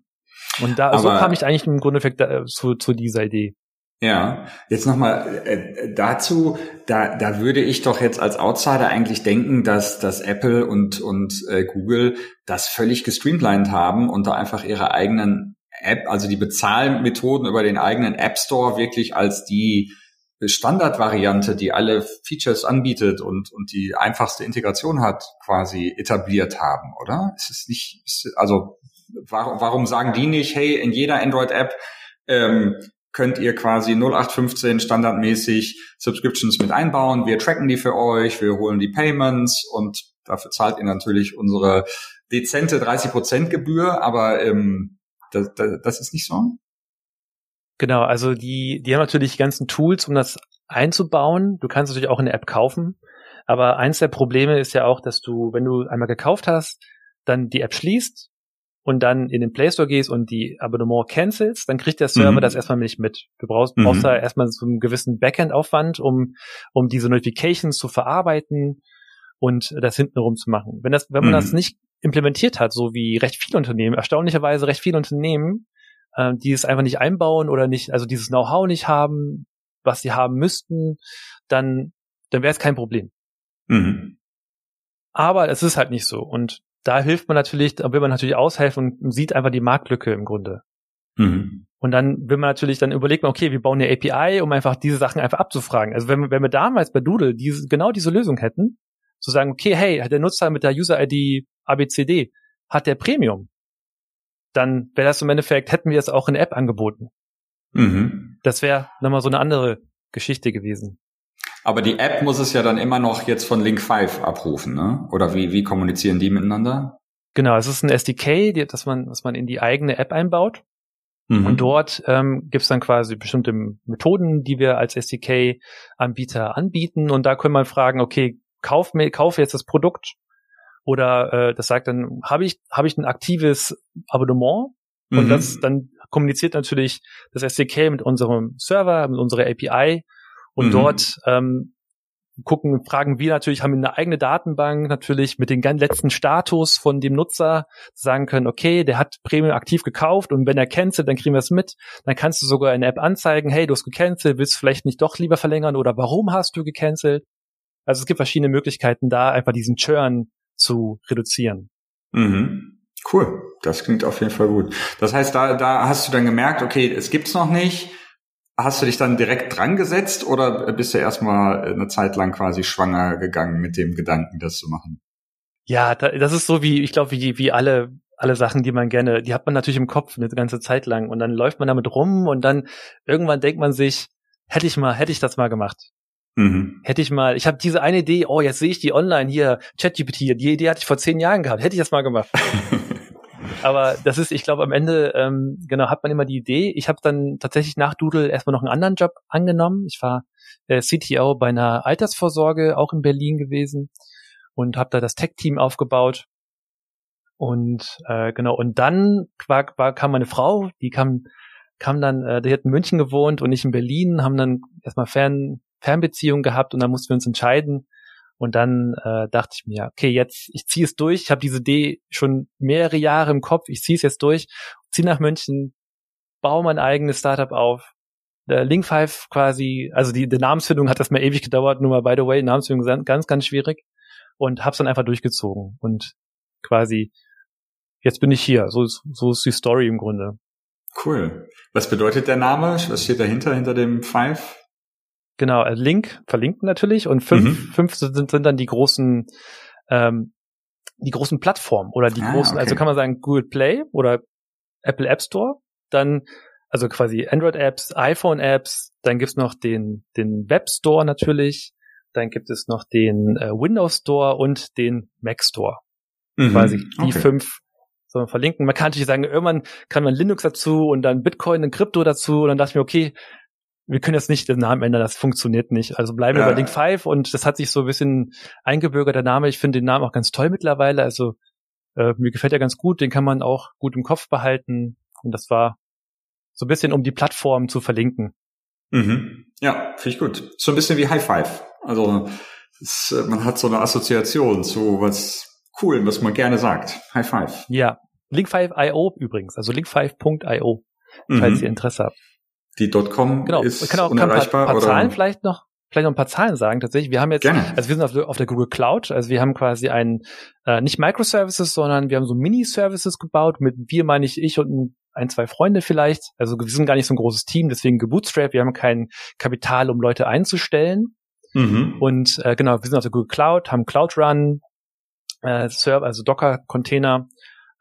Und da, Aber so kam ich eigentlich im Grunde äh, zu, zu dieser Idee. Ja, jetzt nochmal äh, dazu, da, da würde ich doch jetzt als Outsider eigentlich denken, dass, dass Apple und, und äh, Google das völlig gestreamlined haben und da einfach ihre eigenen App, also die Bezahlmethoden über den eigenen App Store wirklich als die Standardvariante, die alle Features anbietet und, und die einfachste Integration hat, quasi etabliert haben, oder? Ist es nicht, ist, also warum, warum sagen die nicht, hey, in jeder Android-App ähm, könnt ihr quasi 0815 standardmäßig Subscriptions mit einbauen. Wir tracken die für euch, wir holen die Payments und dafür zahlt ihr natürlich unsere dezente 30% Gebühr, aber ähm, das, das, das ist nicht so. Genau, also die, die haben natürlich die ganzen Tools, um das einzubauen. Du kannst natürlich auch eine App kaufen. Aber eins der Probleme ist ja auch, dass du, wenn du einmal gekauft hast, dann die App schließt und dann in den Play Store gehst und die Abonnement cancelst, dann kriegt der Server mhm. das erstmal nicht mit. Du brauchst, mhm. brauchst da erstmal so einen gewissen Backend-Aufwand, um, um diese Notifications zu verarbeiten und das hintenrum zu machen. Wenn das, wenn man mhm. das nicht implementiert hat, so wie recht viele Unternehmen, erstaunlicherweise recht viele Unternehmen, äh, die es einfach nicht einbauen oder nicht, also dieses Know-how nicht haben, was sie haben müssten, dann, dann wäre es kein Problem. Mhm. Aber es ist halt nicht so. Und da hilft man natürlich, da will man natürlich aushelfen und sieht einfach die Marktlücke im Grunde. Mhm. Und dann will man natürlich, dann überlegt man, okay, wir bauen eine API, um einfach diese Sachen einfach abzufragen. Also wenn, wenn wir damals bei Doodle diese, genau diese Lösung hätten, zu sagen, okay, hey, der Nutzer mit der User-ID ABCD, hat der Premium, dann wäre das im Endeffekt, hätten wir das auch in der App angeboten. Mhm. Das wäre nochmal so eine andere Geschichte gewesen. Aber die App muss es ja dann immer noch jetzt von Link 5 abrufen, ne? Oder wie, wie kommunizieren die miteinander? Genau, es ist ein SDK, die, das man, das man in die eigene App einbaut. Mhm. Und dort ähm, gibt es dann quasi bestimmte Methoden, die wir als SDK-Anbieter anbieten. Und da können wir fragen, okay, kauf mir, kauf jetzt das Produkt. Oder äh, das sagt dann, habe ich, habe ich ein aktives Abonnement? Und mhm. das dann kommuniziert natürlich das SDK mit unserem Server, mit unserer API und mhm. dort ähm, gucken, fragen wir natürlich, haben eine eigene Datenbank natürlich mit dem ganz letzten Status von dem Nutzer, sagen können, okay, der hat Premium aktiv gekauft und wenn er cancelt, dann kriegen wir es mit. Dann kannst du sogar in der App anzeigen, hey, du hast gecancelt, willst du vielleicht nicht doch lieber verlängern oder warum hast du gecancelt? Also es gibt verschiedene Möglichkeiten da, einfach diesen Churn zu reduzieren. Mhm. Cool, das klingt auf jeden Fall gut. Das heißt, da, da hast du dann gemerkt, okay, es gibt's noch nicht Hast du dich dann direkt dran gesetzt oder bist du erstmal eine Zeit lang quasi schwanger gegangen mit dem Gedanken, das zu machen? Ja, das ist so wie, ich glaube, wie, wie alle, alle Sachen, die man gerne, die hat man natürlich im Kopf eine ganze Zeit lang und dann läuft man damit rum und dann irgendwann denkt man sich, hätte ich mal, hätte ich das mal gemacht. Mhm. Hätte ich mal, ich habe diese eine Idee, oh, jetzt sehe ich die online hier, ChatGPT, die Idee hatte ich vor zehn Jahren gehabt, hätte ich das mal gemacht. Aber das ist, ich glaube, am Ende, ähm, genau, hat man immer die Idee. Ich habe dann tatsächlich nach Doodle erstmal noch einen anderen Job angenommen. Ich war äh, CTO bei einer Altersvorsorge, auch in Berlin gewesen und habe da das Tech-Team aufgebaut. Und äh, genau, und dann war, war, kam meine Frau, die kam, kam dann, äh, die hat in München gewohnt und ich in Berlin, haben dann erstmal Fern, Fernbeziehungen gehabt und dann mussten wir uns entscheiden, und dann äh, dachte ich mir, okay, jetzt, ich ziehe es durch. Ich habe diese Idee schon mehrere Jahre im Kopf. Ich ziehe es jetzt durch, ziehe nach München, baue mein eigenes Startup auf. Der Link 5 quasi, also die, die Namensfindung hat das mal ewig gedauert, nur mal by the way, Namensfindung ganz, ganz schwierig. Und hab's dann einfach durchgezogen. Und quasi, jetzt bin ich hier. So ist, so ist die Story im Grunde. Cool. Was bedeutet der Name? Was steht dahinter, hinter dem Five? Genau, äh, Link verlinken natürlich und fünf, mhm. fünf sind, sind dann die großen, ähm, die großen Plattformen oder die ah, großen, also okay. also kann man sagen Google Play oder Apple App Store, dann also quasi Android-Apps, iPhone-Apps, dann gibt's noch den, den Web Store natürlich, dann gibt es noch den äh, Windows Store und den Mac Store. Mhm. Quasi die okay. fünf soll man verlinken. Man kann natürlich sagen, irgendwann kann man Linux dazu und dann Bitcoin und Krypto dazu und dann dachte ich mir, okay, wir können jetzt nicht den Namen ändern, das funktioniert nicht. Also bleiben wir ja. bei Link 5 und das hat sich so ein bisschen eingebürgert, der Name. Ich finde den Namen auch ganz toll mittlerweile. Also äh, mir gefällt er ganz gut, den kann man auch gut im Kopf behalten. Und das war so ein bisschen, um die Plattform zu verlinken. Mhm. Ja, finde ich gut. So ein bisschen wie High Five. Also es, äh, man hat so eine Assoziation zu was Coolem, was man gerne sagt. High Five. Ja. Link5.io übrigens, also link5.io, falls mhm. ihr Interesse habt. Die .com genau. ist kann auch, unerreichbar. Kann ein paar, paar Zahlen vielleicht noch vielleicht noch ein paar Zahlen sagen. Tatsächlich, wir haben jetzt, Gerne. also wir sind auf der, auf der Google Cloud, also wir haben quasi ein äh, nicht Microservices, sondern wir haben so Mini-Services gebaut. Mit wir meine ich ich und ein, zwei Freunde vielleicht. Also wir sind gar nicht so ein großes Team, deswegen gebootstrapped. Wir haben kein Kapital, um Leute einzustellen. Mhm. Und äh, genau, wir sind auf der Google Cloud, haben Cloud Run, äh, Server, also Docker-Container,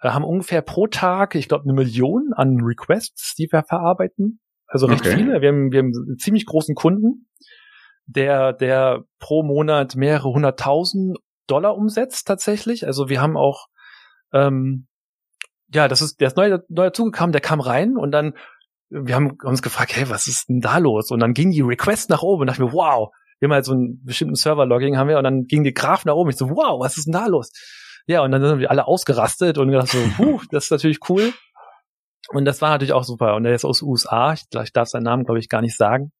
äh, haben ungefähr pro Tag, ich glaube, eine Million an Requests, die wir verarbeiten. Also recht okay. viele. Wir haben, wir haben einen ziemlich großen Kunden, der, der pro Monat mehrere hunderttausend Dollar umsetzt tatsächlich. Also wir haben auch, ähm, ja, das ist, der ist neu, neu dazugekommen, der kam rein und dann, wir haben uns gefragt, hey, was ist denn da los? Und dann ging die Request nach oben und dachte mir, wow, wir haben halt so einen bestimmten Server-Logging haben wir und dann ging die Graph nach oben. Ich so, wow, was ist denn da los? Ja, und dann sind wir alle ausgerastet und gedacht so, puh, das ist natürlich cool. Und das war natürlich auch super. Und er ist aus USA, ich, ich darf seinen Namen, glaube ich, gar nicht sagen.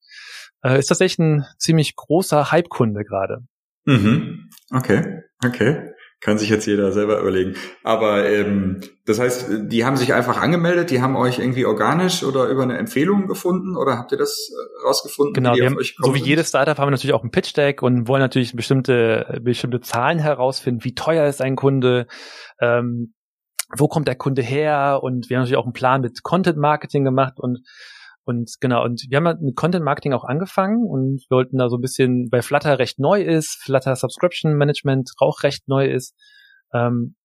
Äh, ist tatsächlich ein ziemlich großer Hype-Kunde gerade. Mhm. Okay, okay. Kann sich jetzt jeder selber überlegen. Aber ähm, das heißt, die haben sich einfach angemeldet, die haben euch irgendwie organisch oder über eine Empfehlung gefunden oder habt ihr das äh, rausgefunden? Genau, wie haben, so wie jedes Startup haben wir natürlich auch ein Pitch Deck und wollen natürlich bestimmte bestimmte Zahlen herausfinden, wie teuer ist ein Kunde, ähm, wo kommt der Kunde her und wir haben natürlich auch einen Plan mit Content Marketing gemacht und und genau, und wir haben mit Content Marketing auch angefangen und wollten da so ein bisschen, weil Flutter recht neu ist, Flutter Subscription Management auch recht neu ist, ähm,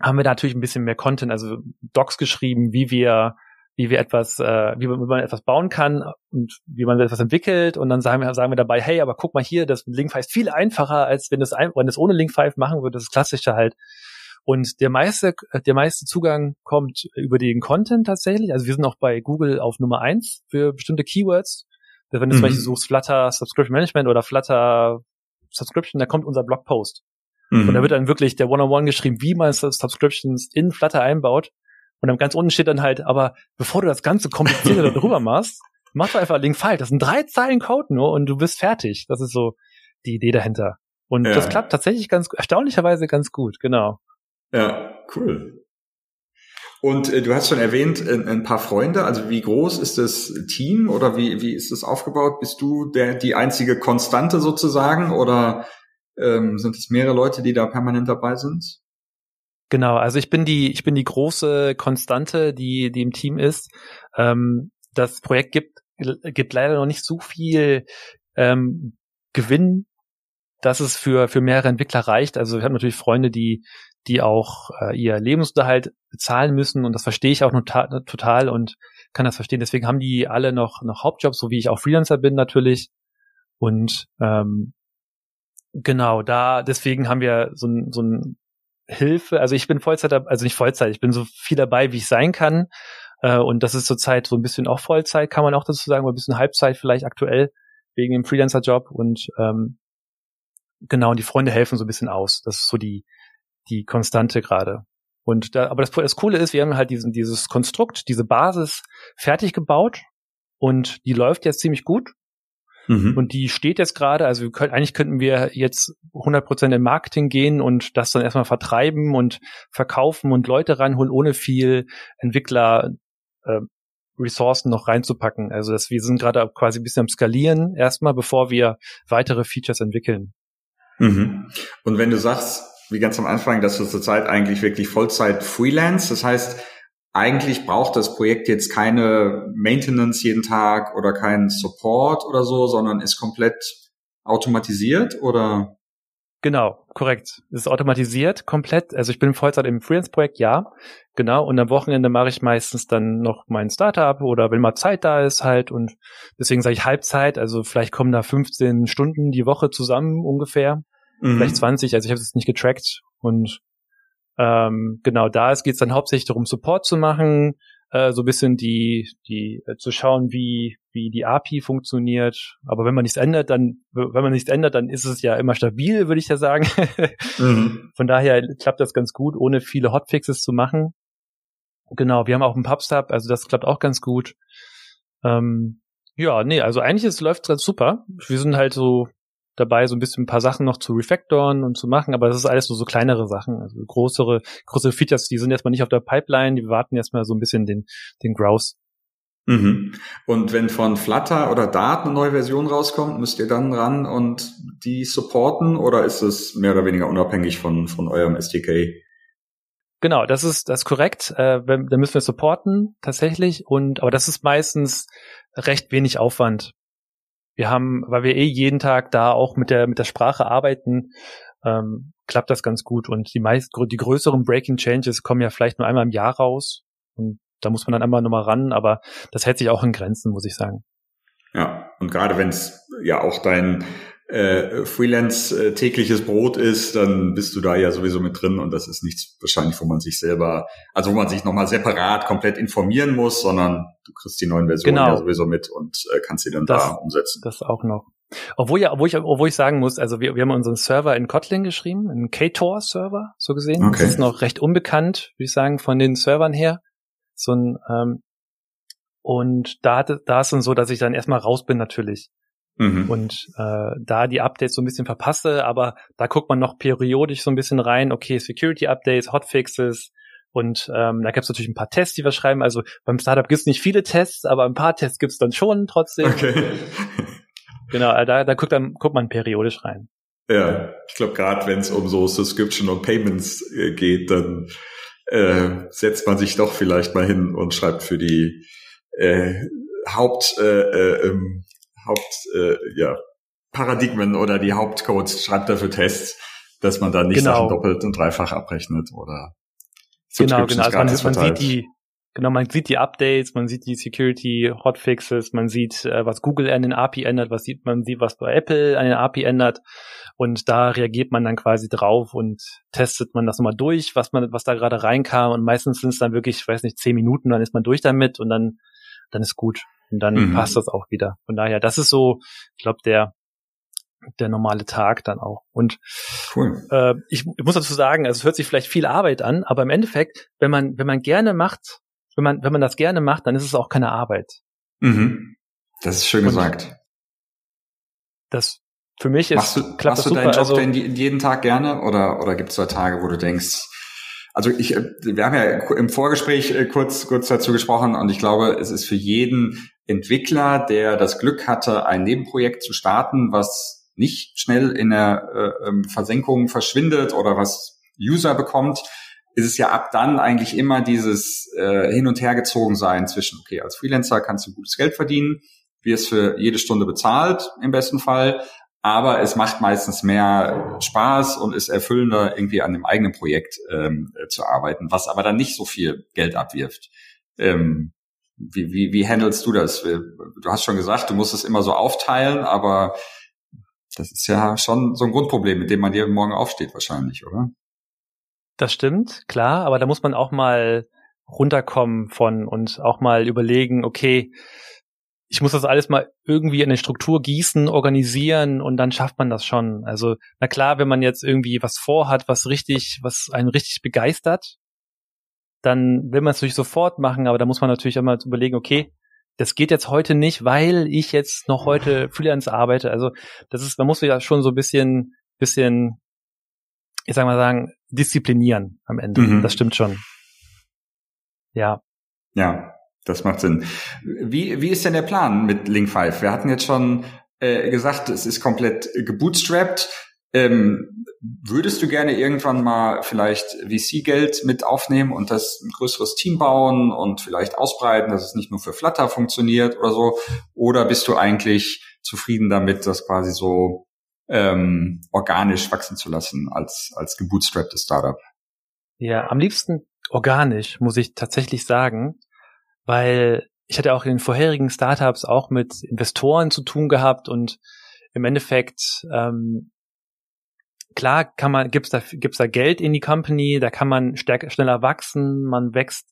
haben wir da natürlich ein bisschen mehr Content, also Docs geschrieben, wie wir, wie wir etwas, äh, wie man, wie man etwas bauen kann und wie man etwas entwickelt. Und dann sagen wir, sagen wir dabei, hey, aber guck mal hier, das Link5 ist viel einfacher, als wenn es wenn ohne Link5 machen würde. Das klassische halt und der meiste, der meiste Zugang kommt über den Content tatsächlich. Also wir sind auch bei Google auf Nummer eins für bestimmte Keywords. Wenn du mhm. zum Beispiel suchst Flutter Subscription Management oder Flutter Subscription, da kommt unser Blogpost. Mhm. Und da wird dann wirklich der One-on-One geschrieben, wie man Subscriptions in Flutter einbaut. Und dann ganz unten steht dann halt, aber bevor du das ganze komplizierte darüber machst, mach doch einfach Link File. Das sind drei Zeilen Code nur und du bist fertig. Das ist so die Idee dahinter. Und ja. das klappt tatsächlich ganz, erstaunlicherweise ganz gut, genau. Ja, cool. Und äh, du hast schon erwähnt, ein, ein, paar Freunde. Also wie groß ist das Team oder wie, wie ist das aufgebaut? Bist du der, die einzige Konstante sozusagen oder ähm, sind es mehrere Leute, die da permanent dabei sind? Genau, also ich bin die, ich bin die große Konstante, die, die im Team ist. Ähm, das Projekt gibt, gibt leider noch nicht so viel ähm, Gewinn, dass es für, für mehrere Entwickler reicht. Also ich habe natürlich Freunde, die die auch äh, ihr Lebensunterhalt bezahlen müssen und das verstehe ich auch total und kann das verstehen. Deswegen haben die alle noch noch Hauptjobs, so wie ich auch Freelancer bin natürlich. Und ähm, genau da deswegen haben wir so ein so ein Hilfe. Also ich bin Vollzeit, also nicht Vollzeit. Ich bin so viel dabei, wie ich sein kann. Äh, und das ist zurzeit so ein bisschen auch Vollzeit, kann man auch dazu sagen, oder ein bisschen Halbzeit vielleicht aktuell wegen dem Freelancer-Job und ähm, genau, und die Freunde helfen so ein bisschen aus. Das ist so die, die Konstante gerade. Und da, aber das, das Coole ist, wir haben halt diesen, dieses Konstrukt, diese Basis fertig gebaut und die läuft jetzt ziemlich gut. Mhm. Und die steht jetzt gerade, also wir können, eigentlich könnten wir jetzt 100% in Marketing gehen und das dann erstmal vertreiben und verkaufen und Leute reinholen, ohne viel Entwickler äh, Ressourcen noch reinzupacken. Also dass wir sind gerade quasi ein bisschen am Skalieren erstmal, bevor wir weitere Features entwickeln. Mhm. Und wenn du sagst, wie ganz am Anfang, dass du zurzeit eigentlich wirklich Vollzeit Freelance. Das heißt, eigentlich braucht das Projekt jetzt keine Maintenance jeden Tag oder keinen Support oder so, sondern ist komplett automatisiert oder? Genau, korrekt. Es ist automatisiert, komplett. Also ich bin Vollzeit im Freelance-Projekt, ja, genau. Und am Wochenende mache ich meistens dann noch mein Startup oder wenn mal Zeit da ist halt. Und deswegen sage ich Halbzeit. Also vielleicht kommen da 15 Stunden die Woche zusammen ungefähr, mhm. vielleicht 20. Also ich habe es nicht getrackt. Und ähm, genau da geht es dann hauptsächlich darum, Support zu machen, äh, so ein bisschen die, die äh, zu schauen, wie, wie die API funktioniert. Aber wenn man nichts ändert, dann, wenn man nichts ändert, dann ist es ja immer stabil, würde ich ja sagen. mhm. Von daher klappt das ganz gut, ohne viele Hotfixes zu machen. Genau, wir haben auch einen PubSub, also das klappt auch ganz gut. Ähm, ja, nee, also eigentlich ist, läuft ganz super. Wir sind halt so dabei, so ein bisschen ein paar Sachen noch zu refactoren und zu machen, aber das ist alles nur so kleinere Sachen. Also größere, größere Features, die sind erstmal nicht auf der Pipeline, die warten erstmal so ein bisschen den, den Growth. Mhm. Und wenn von Flutter oder Dart eine neue Version rauskommt, müsst ihr dann ran und die supporten oder ist es mehr oder weniger unabhängig von, von eurem SDK? Genau, das ist das ist korrekt. Äh, da müssen wir supporten tatsächlich und aber das ist meistens recht wenig Aufwand wir haben, weil wir eh jeden Tag da auch mit der mit der Sprache arbeiten, ähm, klappt das ganz gut. Und die meist die größeren Breaking Changes kommen ja vielleicht nur einmal im Jahr raus. Und da muss man dann einmal nochmal ran, aber das hält sich auch in Grenzen, muss ich sagen. Ja, und gerade wenn es ja auch dein äh, Freelance äh, tägliches Brot ist, dann bist du da ja sowieso mit drin und das ist nichts wahrscheinlich, wo man sich selber, also wo man sich nochmal separat komplett informieren muss, sondern du kriegst die neuen Versionen genau. ja sowieso mit und äh, kannst sie dann das, da umsetzen. Das auch noch. Obwohl ja, obwohl ich, obwohl ich sagen muss, also wir, wir haben unseren Server in Kotlin geschrieben, einen KTOR-Server, so gesehen. Okay. Das ist noch recht unbekannt, würde ich sagen, von den Servern her. So ein ähm, und da, da ist es dann so, dass ich dann erstmal raus bin natürlich. Mhm. Und äh, da die Updates so ein bisschen verpasse, aber da guckt man noch periodisch so ein bisschen rein, okay, Security Updates, Hotfixes, und ähm, da gibt es natürlich ein paar Tests, die wir schreiben. Also beim Startup gibt es nicht viele Tests, aber ein paar Tests gibt es dann schon trotzdem. Okay. genau, äh, da, da guckt, dann, guckt man periodisch rein. Ja, ich glaube, gerade wenn es um so Subscription und Payments äh, geht, dann äh, setzt man sich doch vielleicht mal hin und schreibt für die äh, Haupt äh, äh, ähm, Haupt, äh, ja, Paradigmen oder die Hauptcodes schreibt dafür Tests, dass man da nicht genau. Sachen doppelt und dreifach abrechnet oder Genau, genau. Also man, man sieht die, genau, man sieht die Updates, man sieht die Security Hotfixes, man sieht, äh, was Google an den API ändert, was sieht man sieht, was bei Apple an den API ändert. Und da reagiert man dann quasi drauf und testet man das nochmal durch, was man, was da gerade reinkam. Und meistens sind es dann wirklich, ich weiß nicht, zehn Minuten, dann ist man durch damit und dann, dann ist gut. Und dann mhm. passt das auch wieder. Von daher, das ist so, ich glaube, der, der normale Tag dann auch. Und cool. äh, ich, ich muss dazu sagen, also es hört sich vielleicht viel Arbeit an, aber im Endeffekt, wenn man, wenn man gerne macht, wenn man, wenn man das gerne macht, dann ist es auch keine Arbeit. Mhm. Das ist schön Und gesagt. Das für mich ist machst du, machst du deinen Job also, denn jeden Tag gerne oder oder gibt es da Tage, wo du denkst, also ich, äh, wir haben ja im Vorgespräch äh, kurz, kurz dazu gesprochen und ich glaube, es ist für jeden Entwickler, der das Glück hatte, ein Nebenprojekt zu starten, was nicht schnell in der äh, ähm, Versenkung verschwindet oder was User bekommt, ist es ja ab dann eigentlich immer dieses äh, Hin- und Hergezogen sein zwischen, okay, als Freelancer kannst du gutes Geld verdienen, wirst für jede Stunde bezahlt im besten Fall, aber es macht meistens mehr Spaß und ist erfüllender, irgendwie an dem eigenen Projekt ähm, äh, zu arbeiten, was aber dann nicht so viel Geld abwirft. Ähm, wie, wie, wie handelst du das? Du hast schon gesagt, du musst es immer so aufteilen, aber das ist ja schon so ein Grundproblem, mit dem man jeden Morgen aufsteht wahrscheinlich, oder? Das stimmt, klar, aber da muss man auch mal runterkommen von und auch mal überlegen, okay, ich muss das alles mal irgendwie in eine Struktur gießen, organisieren und dann schafft man das schon. Also, na klar, wenn man jetzt irgendwie was vorhat, was richtig, was einen richtig begeistert, dann will man es natürlich sofort machen, aber da muss man natürlich einmal überlegen, okay, das geht jetzt heute nicht, weil ich jetzt noch heute Freelance arbeite. Also, das ist, man muss sich ja schon so ein bisschen, bisschen, ich sag mal sagen, disziplinieren am Ende. Mhm. Das stimmt schon. Ja. Ja, das macht Sinn. Wie, wie ist denn der Plan mit Link 5? Wir hatten jetzt schon äh, gesagt, es ist komplett gebootstrapped. Ähm, würdest du gerne irgendwann mal vielleicht VC-Geld mit aufnehmen und das ein größeres Team bauen und vielleicht ausbreiten, dass es nicht nur für Flutter funktioniert oder so? Oder bist du eigentlich zufrieden damit, das quasi so ähm, organisch wachsen zu lassen als, als gebootstrapptes Startup? Ja, am liebsten organisch, muss ich tatsächlich sagen, weil ich hatte auch in den vorherigen Startups auch mit Investoren zu tun gehabt und im Endeffekt ähm, klar kann man gibt's da gibt's da Geld in die Company, da kann man stärker, schneller wachsen, man wächst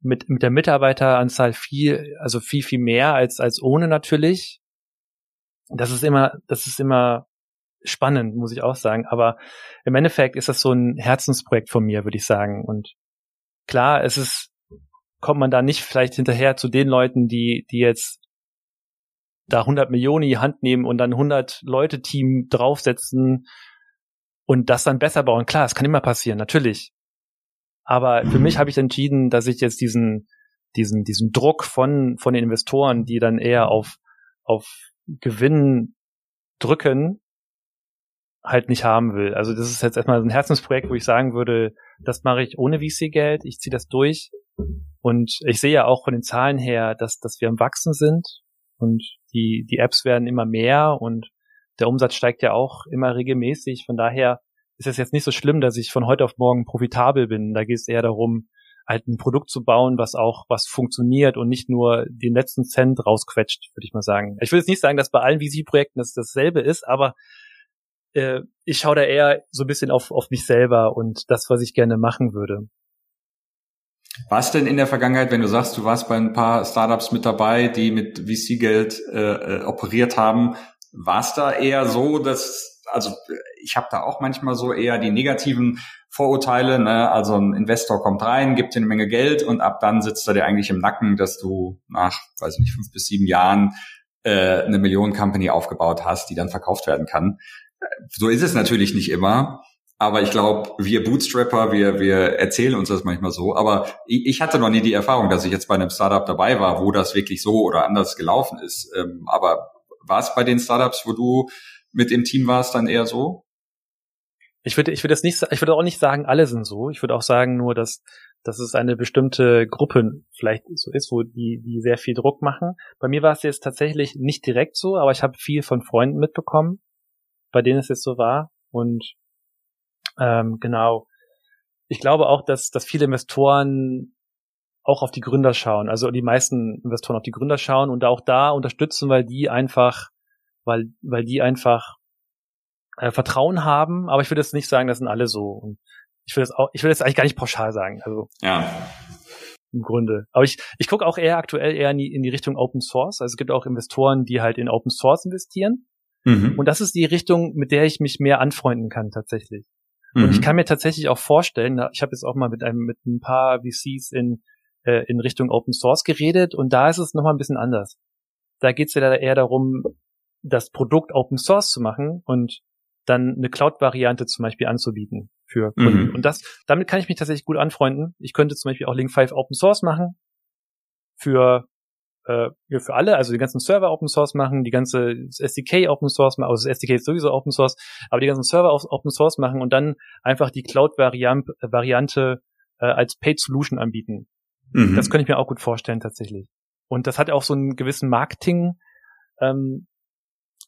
mit mit der Mitarbeiteranzahl viel also viel viel mehr als als ohne natürlich. Das ist immer das ist immer spannend, muss ich auch sagen, aber im Endeffekt ist das so ein Herzensprojekt von mir, würde ich sagen und klar, es ist kommt man da nicht vielleicht hinterher zu den Leuten, die die jetzt da 100 Millionen in die Hand nehmen und dann 100 Leute Team draufsetzen und das dann besser bauen. Klar, es kann immer passieren, natürlich. Aber für mich habe ich entschieden, dass ich jetzt diesen, diesen, diesen Druck von, von den Investoren, die dann eher auf, auf Gewinn drücken, halt nicht haben will. Also das ist jetzt erstmal ein Herzensprojekt, wo ich sagen würde, das mache ich ohne VC-Geld, ich ziehe das durch. Und ich sehe ja auch von den Zahlen her, dass, dass wir am Wachsen sind und die, die Apps werden immer mehr und der Umsatz steigt ja auch immer regelmäßig. Von daher ist es jetzt nicht so schlimm, dass ich von heute auf morgen profitabel bin. Da geht es eher darum, halt ein Produkt zu bauen, was auch was funktioniert und nicht nur den letzten Cent rausquetscht, würde ich mal sagen. Ich will jetzt nicht sagen, dass bei allen VC-Projekten das dasselbe ist, aber äh, ich schaue da eher so ein bisschen auf, auf mich selber und das, was ich gerne machen würde. Was denn in der Vergangenheit, wenn du sagst, du warst bei ein paar Startups mit dabei, die mit VC-Geld äh, äh, operiert haben, war es da eher so, dass, also ich habe da auch manchmal so eher die negativen Vorurteile, ne? also ein Investor kommt rein, gibt dir eine Menge Geld und ab dann sitzt er dir eigentlich im Nacken, dass du nach, weiß ich nicht, fünf bis sieben Jahren äh, eine Millionen-Company aufgebaut hast, die dann verkauft werden kann. So ist es natürlich nicht immer. Aber ich glaube, wir Bootstrapper, wir, wir erzählen uns das manchmal so. Aber ich, ich, hatte noch nie die Erfahrung, dass ich jetzt bei einem Startup dabei war, wo das wirklich so oder anders gelaufen ist. Ähm, aber war es bei den Startups, wo du mit im Team warst, dann eher so? Ich würde, ich würde das nicht, ich würde auch nicht sagen, alle sind so. Ich würde auch sagen nur, dass, dass es eine bestimmte Gruppe vielleicht so ist, wo die, die sehr viel Druck machen. Bei mir war es jetzt tatsächlich nicht direkt so, aber ich habe viel von Freunden mitbekommen, bei denen es jetzt so war. Und ähm, genau. Ich glaube auch, dass, dass viele Investoren auch auf die Gründer schauen. Also die meisten Investoren auf die Gründer schauen und auch da unterstützen, weil die einfach, weil, weil die einfach äh, Vertrauen haben. Aber ich würde jetzt nicht sagen, das sind alle so. Und ich will das auch, ich will das eigentlich gar nicht pauschal sagen. Also ja. im Grunde. Aber ich, ich gucke auch eher aktuell eher in die, in die Richtung Open Source. Also es gibt auch Investoren, die halt in Open Source investieren. Mhm. Und das ist die Richtung, mit der ich mich mehr anfreunden kann tatsächlich. Mhm. Und ich kann mir tatsächlich auch vorstellen, ich habe jetzt auch mal mit einem mit ein paar VCs in äh, in Richtung Open Source geredet und da ist es nochmal ein bisschen anders. Da geht es ja eher darum, das Produkt Open Source zu machen und dann eine Cloud-Variante zum Beispiel anzubieten für Kunden. Mhm. Und das, damit kann ich mich tatsächlich gut anfreunden. Ich könnte zum Beispiel auch Link 5 Open Source machen für äh, für alle, also die ganzen Server Open Source machen, die ganze SDK Open Source machen, also das SDK ist sowieso Open Source, aber die ganzen Server Open Source machen und dann einfach die Cloud-Variante äh, als Paid Solution anbieten. Mhm. Das könnte ich mir auch gut vorstellen tatsächlich. Und das hat auch so einen gewissen Marketing, ähm,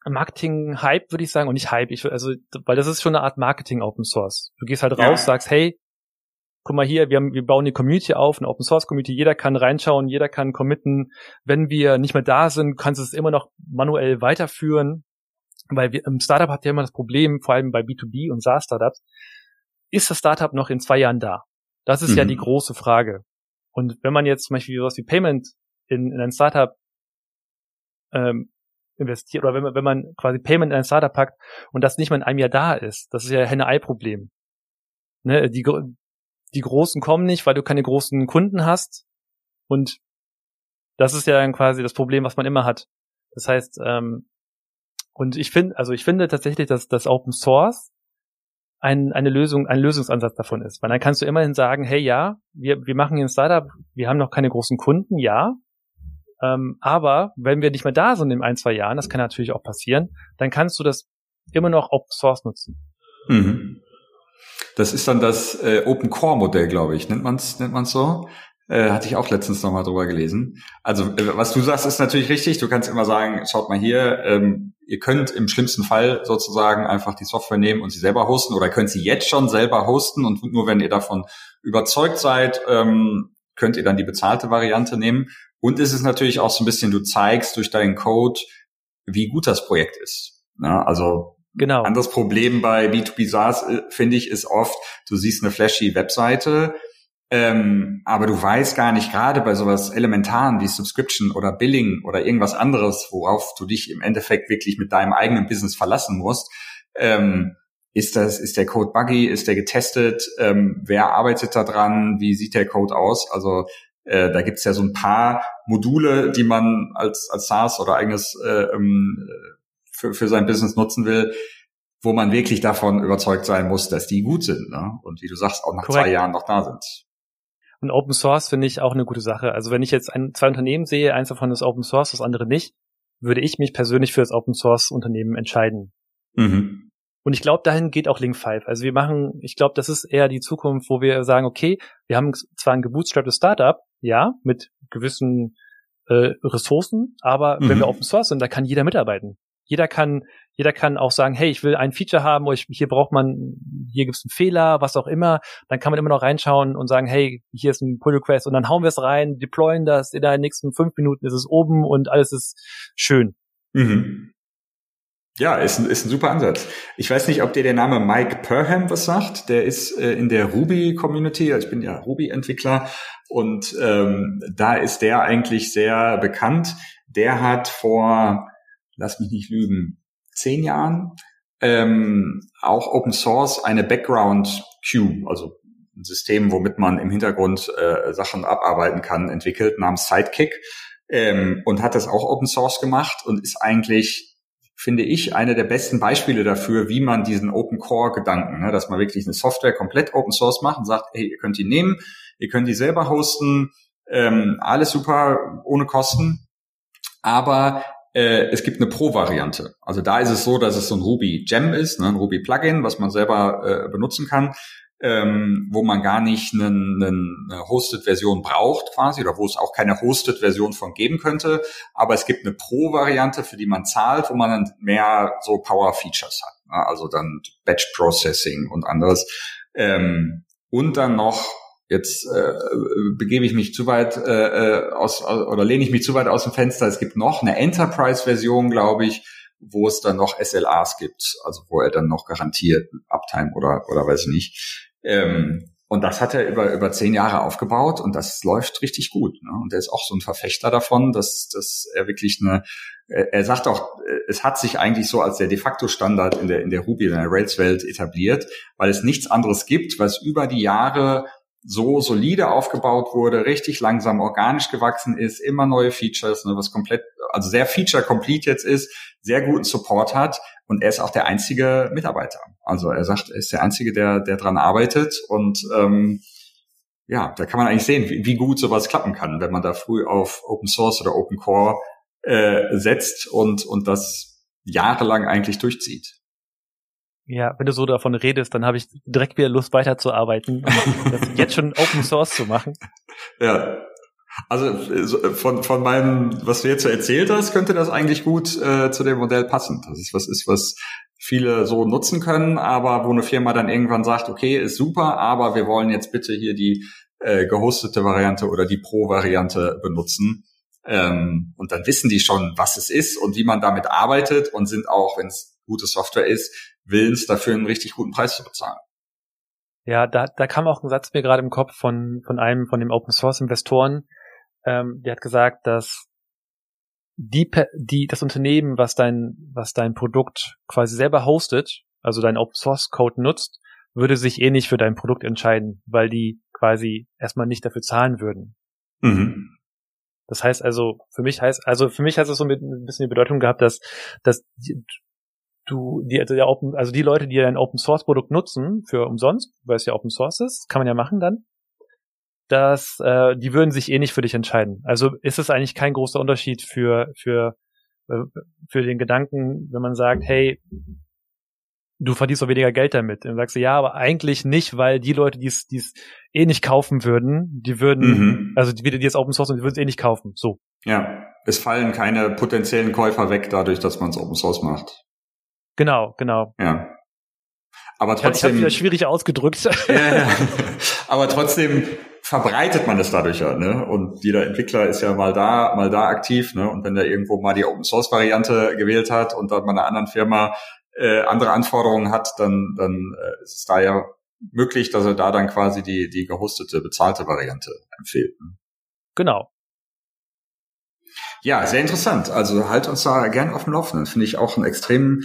Marketing-Hype, würde ich sagen, und nicht Hype, ich, also, weil das ist schon eine Art Marketing Open Source. Du gehst halt raus, ja. sagst, hey, guck mal hier, wir, haben, wir bauen eine Community auf, eine Open Source Community, jeder kann reinschauen, jeder kann committen. Wenn wir nicht mehr da sind, kannst du es immer noch manuell weiterführen, weil wir, im Startup hat ja immer das Problem, vor allem bei B2B und SaaS-Startups, ist das Startup noch in zwei Jahren da? Das ist mhm. ja die große Frage. Und wenn man jetzt zum Beispiel sowas wie Payment in, in ein Startup ähm, investiert oder wenn man, wenn man quasi Payment in ein Startup packt und das nicht mal in einem Jahr da ist, das ist ja Henne-Ei-Problem. Ne, die, die Großen kommen nicht, weil du keine großen Kunden hast und das ist ja dann quasi das Problem, was man immer hat. Das heißt, ähm, und ich finde, also ich finde tatsächlich, dass das Open Source ein, eine Lösung, ein Lösungsansatz davon ist. Weil dann kannst du immerhin sagen, hey ja, wir, wir machen hier ein Startup, wir haben noch keine großen Kunden, ja. Ähm, aber wenn wir nicht mehr da sind in ein, zwei Jahren, das kann natürlich auch passieren, dann kannst du das immer noch Open Source nutzen. Mhm. Das ist dann das äh, Open Core Modell, glaube ich. Nennt man es nennt man's so? Äh, hatte ich auch letztens nochmal drüber gelesen. Also äh, was du sagst, ist natürlich richtig. Du kannst immer sagen, schaut mal hier, ähm, ihr könnt im schlimmsten Fall sozusagen einfach die Software nehmen und sie selber hosten oder könnt sie jetzt schon selber hosten und nur wenn ihr davon überzeugt seid, ähm, könnt ihr dann die bezahlte Variante nehmen. Und es ist natürlich auch so ein bisschen, du zeigst durch deinen Code, wie gut das Projekt ist. Ja, also Genau. Anderes Problem bei B2B SaaS, äh, finde ich, ist oft, du siehst eine flashy Webseite, ähm, aber du weißt gar nicht, gerade bei sowas Elementaren wie Subscription oder Billing oder irgendwas anderes, worauf du dich im Endeffekt wirklich mit deinem eigenen Business verlassen musst, ähm, ist das, ist der Code buggy, ist der getestet, ähm, wer arbeitet da dran, wie sieht der Code aus? Also äh, da gibt's ja so ein paar Module, die man als, als SaaS oder eigenes äh, ähm, für, für sein Business nutzen will, wo man wirklich davon überzeugt sein muss, dass die gut sind. Ne? Und wie du sagst, auch nach Korrekt. zwei Jahren noch da sind. Und Open Source finde ich auch eine gute Sache. Also wenn ich jetzt ein, zwei Unternehmen sehe, eins davon ist Open Source, das andere nicht, würde ich mich persönlich für das Open Source Unternehmen entscheiden. Mhm. Und ich glaube, dahin geht auch Link 5. Also wir machen, ich glaube, das ist eher die Zukunft, wo wir sagen, okay, wir haben zwar ein gebootstrapptes Startup, ja, mit gewissen äh, Ressourcen, aber mhm. wenn wir Open Source sind, da kann jeder mitarbeiten. Jeder kann jeder kann auch sagen, hey, ich will ein Feature haben, ich, hier braucht man, hier gibt es einen Fehler, was auch immer. Dann kann man immer noch reinschauen und sagen, hey, hier ist ein Pull Request und dann hauen wir es rein, deployen das, in den nächsten fünf Minuten ist es oben und alles ist schön. Mhm. Ja, ist ein, ist ein super Ansatz. Ich weiß nicht, ob dir der Name Mike Perham was sagt. Der ist äh, in der Ruby-Community, also ich bin ja Ruby-Entwickler und ähm, da ist der eigentlich sehr bekannt. Der hat vor, lass mich nicht lügen, zehn Jahren ähm, auch Open Source eine Background Queue, also ein System, womit man im Hintergrund äh, Sachen abarbeiten kann, entwickelt namens Sidekick ähm, und hat das auch Open Source gemacht und ist eigentlich, finde ich, eine der besten Beispiele dafür, wie man diesen Open Core Gedanken, ne, dass man wirklich eine Software komplett Open Source macht und sagt, hey, ihr könnt die nehmen, ihr könnt die selber hosten, ähm, alles super ohne Kosten, aber äh, es gibt eine Pro-Variante. Also da ist es so, dass es so ein Ruby Gem ist, ne, ein Ruby Plugin, was man selber äh, benutzen kann, ähm, wo man gar nicht einen, einen, eine Hosted-Version braucht quasi oder wo es auch keine Hosted-Version von geben könnte. Aber es gibt eine Pro-Variante, für die man zahlt, wo man dann mehr so Power-Features hat. Ne? Also dann Batch-Processing und anderes. Ähm, und dann noch jetzt äh, begebe ich mich zu weit äh, äh aus oder lehne ich mich zu weit aus dem Fenster. Es gibt noch eine Enterprise-Version, glaube ich, wo es dann noch SLAs gibt, also wo er dann noch garantiert Uptime oder oder weiß ich nicht. Ähm, und das hat er über über zehn Jahre aufgebaut und das läuft richtig gut. Ne? Und er ist auch so ein Verfechter davon, dass dass er wirklich eine er sagt auch, es hat sich eigentlich so als der de facto Standard in der in der Ruby in der Rails Welt etabliert, weil es nichts anderes gibt, was über die Jahre so solide aufgebaut wurde, richtig langsam organisch gewachsen ist, immer neue Features, ne, was komplett, also sehr feature-complete jetzt ist, sehr guten Support hat und er ist auch der einzige Mitarbeiter. Also er sagt, er ist der einzige, der, der dran arbeitet und ähm, ja, da kann man eigentlich sehen, wie, wie gut sowas klappen kann, wenn man da früh auf Open Source oder Open Core äh, setzt und, und das jahrelang eigentlich durchzieht. Ja, wenn du so davon redest, dann habe ich direkt wieder Lust weiterzuarbeiten und das jetzt schon Open Source zu machen. Ja. Also von, von meinem, was du jetzt so erzählt hast, könnte das eigentlich gut äh, zu dem Modell passen. Das ist was ist, was viele so nutzen können, aber wo eine Firma dann irgendwann sagt, okay, ist super, aber wir wollen jetzt bitte hier die äh, gehostete Variante oder die Pro-Variante benutzen. Ähm, und dann wissen die schon, was es ist und wie man damit arbeitet und sind auch, wenn es gute Software ist, willens, dafür einen richtig guten Preis zu bezahlen. Ja, da, da kam auch ein Satz mir gerade im Kopf von, von einem von dem Open Source Investoren, ähm, der hat gesagt, dass die, die, das Unternehmen, was dein, was dein Produkt quasi selber hostet, also dein Open Source Code nutzt, würde sich eh nicht für dein Produkt entscheiden, weil die quasi erstmal nicht dafür zahlen würden. Mhm. Das heißt also, für mich heißt, also für mich hat es so ein bisschen die Bedeutung gehabt, dass, dass du, die, also, Open, also die Leute, die ein Open Source Produkt nutzen für umsonst, weil es ja Open Source ist, kann man ja machen dann, dass äh, die würden sich eh nicht für dich entscheiden. Also ist es eigentlich kein großer Unterschied für für äh, für den Gedanken, wenn man sagt, hey, du verdienst doch weniger Geld damit. Und dann sagst du, ja, aber eigentlich nicht, weil die Leute, die es eh nicht kaufen würden, die würden, mhm. also die, die jetzt Open Source und die würden es eh nicht kaufen. So. Ja, es fallen keine potenziellen Käufer weg dadurch, dass man es Open Source macht. Genau, genau. Ja. Aber trotzdem. Ich habe schwierig ausgedrückt. Ja. Aber trotzdem verbreitet man es dadurch ja, ne? Und jeder Entwickler ist ja mal da, mal da aktiv, ne? Und wenn der irgendwo mal die Open Source Variante gewählt hat und dann bei einer anderen Firma äh, andere Anforderungen hat, dann, dann äh, ist es da ja möglich, dass er da dann quasi die, die gehostete, bezahlte Variante empfiehlt. Ne? Genau. Ja, sehr interessant. Also halt uns da gern auf dem Laufenden. Finde ich auch ein extrem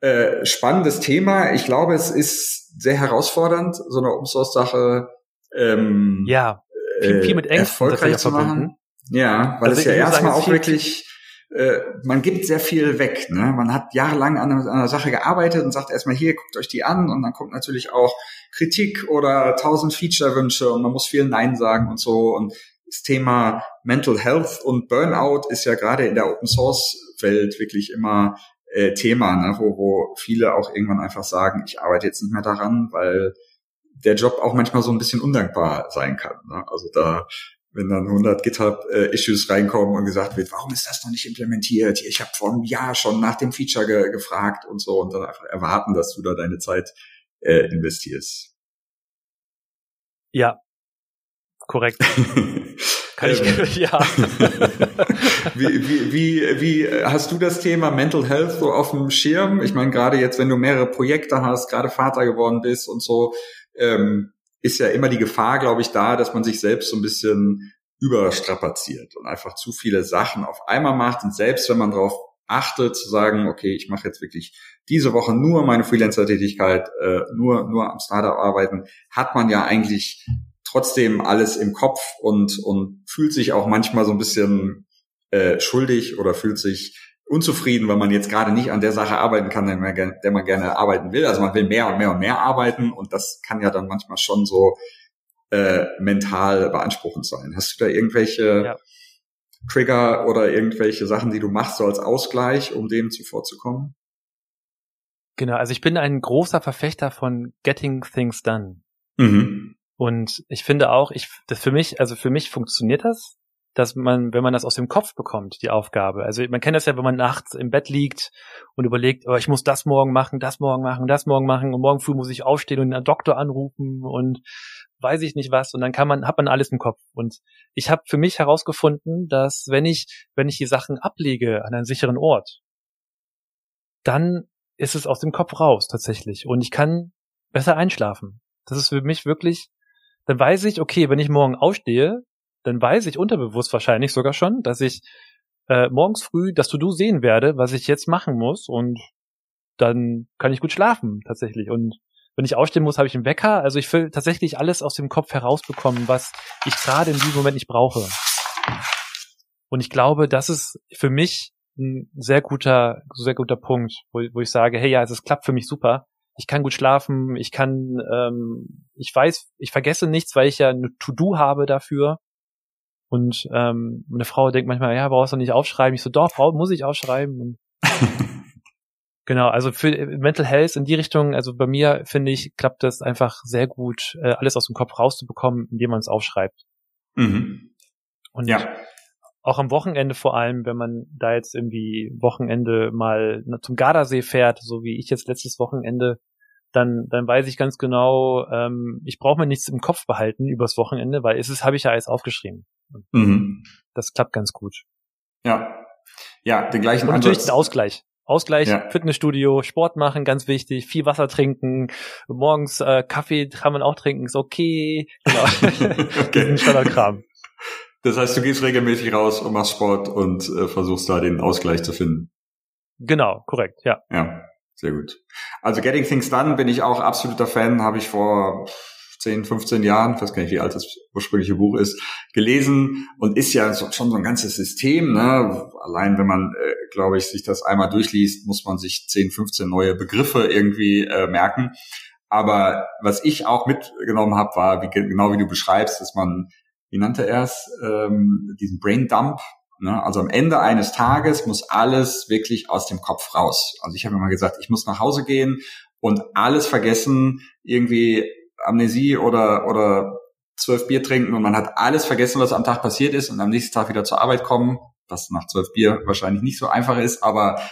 äh, spannendes Thema. Ich glaube, es ist sehr herausfordernd, so eine Open Source Sache ähm, ja, viel, viel mit Ängsten erfolgreich zu machen. Ja, weil also es ja erstmal auch wirklich äh, man gibt sehr viel weg. Ne? Man hat jahrelang an einer, an einer Sache gearbeitet und sagt erstmal hier, guckt euch die an und dann kommt natürlich auch Kritik oder tausend Feature-Wünsche und man muss viel Nein sagen und so. Und das Thema Mental Health und Burnout ist ja gerade in der Open Source Welt wirklich immer äh, Thema, ne? wo, wo viele auch irgendwann einfach sagen, ich arbeite jetzt nicht mehr daran, weil der Job auch manchmal so ein bisschen undankbar sein kann. Ne? Also da wenn dann 100 GitHub-Issues reinkommen und gesagt wird, warum ist das noch nicht implementiert? Ich habe vor einem Jahr schon nach dem Feature ge gefragt und so und dann einfach erwarten, dass du da deine Zeit äh, investierst. Ja, korrekt. Kann ich, ähm. ja. wie, wie, wie, wie hast du das Thema Mental Health so auf dem Schirm? Ich meine, gerade jetzt, wenn du mehrere Projekte hast, gerade Vater geworden bist und so, ähm, ist ja immer die Gefahr, glaube ich, da, dass man sich selbst so ein bisschen überstrapaziert und einfach zu viele Sachen auf einmal macht. Und selbst wenn man darauf achtet, zu sagen, okay, ich mache jetzt wirklich diese Woche nur meine Freelancer-Tätigkeit, äh, nur, nur am Startup arbeiten, hat man ja eigentlich trotzdem alles im Kopf und, und fühlt sich auch manchmal so ein bisschen äh, schuldig oder fühlt sich unzufrieden, weil man jetzt gerade nicht an der Sache arbeiten kann, der man, der man gerne arbeiten will. Also man will mehr und mehr und mehr arbeiten und das kann ja dann manchmal schon so äh, mental beanspruchend sein. Hast du da irgendwelche ja. Trigger oder irgendwelche Sachen, die du machst, so als Ausgleich, um dem zuvorzukommen? Genau, also ich bin ein großer Verfechter von Getting Things Done. Mhm. Und ich finde auch, ich, das für mich, also für mich funktioniert das dass man, wenn man das aus dem Kopf bekommt, die Aufgabe. Also man kennt das ja, wenn man nachts im Bett liegt und überlegt, oh, ich muss das morgen machen, das morgen machen, das morgen machen und morgen früh muss ich aufstehen und einen Doktor anrufen und weiß ich nicht was und dann kann man, hat man alles im Kopf. Und ich habe für mich herausgefunden, dass wenn ich, wenn ich die Sachen ablege an einen sicheren Ort, dann ist es aus dem Kopf raus tatsächlich und ich kann besser einschlafen. Das ist für mich wirklich, dann weiß ich, okay, wenn ich morgen aufstehe, dann weiß ich unterbewusst wahrscheinlich sogar schon, dass ich äh, morgens früh das To-Do sehen werde, was ich jetzt machen muss und dann kann ich gut schlafen tatsächlich. Und wenn ich aufstehen muss, habe ich einen Wecker. Also ich will tatsächlich alles aus dem Kopf herausbekommen, was ich gerade in diesem Moment nicht brauche. Und ich glaube, das ist für mich ein sehr guter, sehr guter Punkt, wo, wo ich sage, hey ja, es klappt für mich super. Ich kann gut schlafen, ich kann, ähm, ich weiß, ich vergesse nichts, weil ich ja eine To-Do habe dafür. Und ähm, meine Frau denkt manchmal, ja, brauchst du nicht aufschreiben. Ich so, doch, Frau, muss ich aufschreiben. genau, also für Mental Health in die Richtung, also bei mir finde ich, klappt das einfach sehr gut, äh, alles aus dem Kopf rauszubekommen, indem man es aufschreibt. Mhm. Und ja. auch am Wochenende vor allem, wenn man da jetzt irgendwie Wochenende mal zum Gardasee fährt, so wie ich jetzt letztes Wochenende, dann, dann weiß ich ganz genau, ähm, ich brauche mir nichts im Kopf behalten übers Wochenende, weil es ist, habe ich ja alles aufgeschrieben. Mhm. Das klappt ganz gut. Ja. Ja, den gleichen Und natürlich den Ausgleich. Ausgleich, ja. Fitnessstudio, Sport machen, ganz wichtig, viel Wasser trinken, morgens äh, Kaffee kann man auch trinken, ist okay. Genau. okay. Standardkram. Das heißt, du gehst regelmäßig raus und machst Sport und äh, versuchst da den Ausgleich zu finden. Genau, korrekt, ja. Ja, sehr gut. Also Getting Things Done bin ich auch absoluter Fan, habe ich vor 10, 15 Jahren, ich weiß gar nicht, wie alt das ursprüngliche Buch ist, gelesen und ist ja schon so ein ganzes System. Ne? Allein wenn man, äh, glaube ich, sich das einmal durchliest, muss man sich 10, 15 neue Begriffe irgendwie äh, merken. Aber was ich auch mitgenommen habe, war, wie, genau wie du beschreibst, dass man, wie nannte er es, ähm, diesen Brain Dump? Also am Ende eines Tages muss alles wirklich aus dem Kopf raus. Also ich habe immer gesagt, ich muss nach Hause gehen und alles vergessen, irgendwie Amnesie oder, oder zwölf Bier trinken und man hat alles vergessen, was am Tag passiert ist und am nächsten Tag wieder zur Arbeit kommen, was nach zwölf Bier wahrscheinlich nicht so einfach ist, aber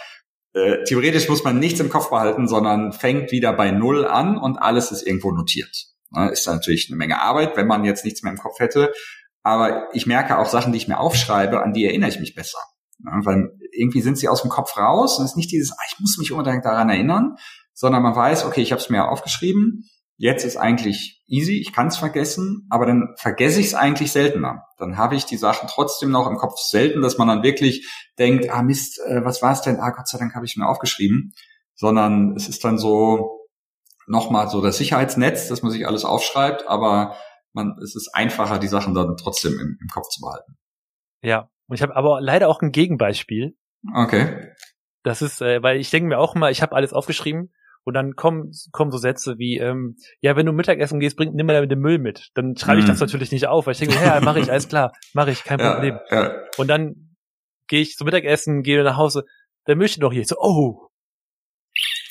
äh, theoretisch muss man nichts im Kopf behalten, sondern fängt wieder bei Null an und alles ist irgendwo notiert. Ne, ist natürlich eine Menge Arbeit, wenn man jetzt nichts mehr im Kopf hätte. Aber ich merke auch Sachen, die ich mir aufschreibe, an die erinnere ich mich besser. Ja, weil irgendwie sind sie aus dem Kopf raus und es ist nicht dieses, ah, ich muss mich unbedingt daran erinnern, sondern man weiß, okay, ich habe es mir aufgeschrieben, jetzt ist eigentlich easy, ich kann es vergessen, aber dann vergesse ich es eigentlich seltener. Dann habe ich die Sachen trotzdem noch im Kopf selten, dass man dann wirklich denkt, ah Mist, äh, was war es denn? Ah, Gott sei Dank habe ich mir aufgeschrieben. Sondern es ist dann so nochmal so das Sicherheitsnetz, dass man sich alles aufschreibt, aber man, es ist einfacher, die Sachen dann trotzdem im, im Kopf zu behalten. Ja, und ich habe aber leider auch ein Gegenbeispiel. Okay. Das ist, äh, weil ich denke mir auch immer, ich habe alles aufgeschrieben und dann kommen, kommen so Sätze wie, ähm, ja, wenn du Mittagessen gehst, bring, nimm mal den Müll mit. Dann schreibe ich mm. das natürlich nicht auf, weil ich denke, ja, mache ich, alles klar, mache ich, kein Problem. Ja, ja. Und dann gehe ich zum Mittagessen, gehe nach Hause, der Müll steht doch hier. So, oh,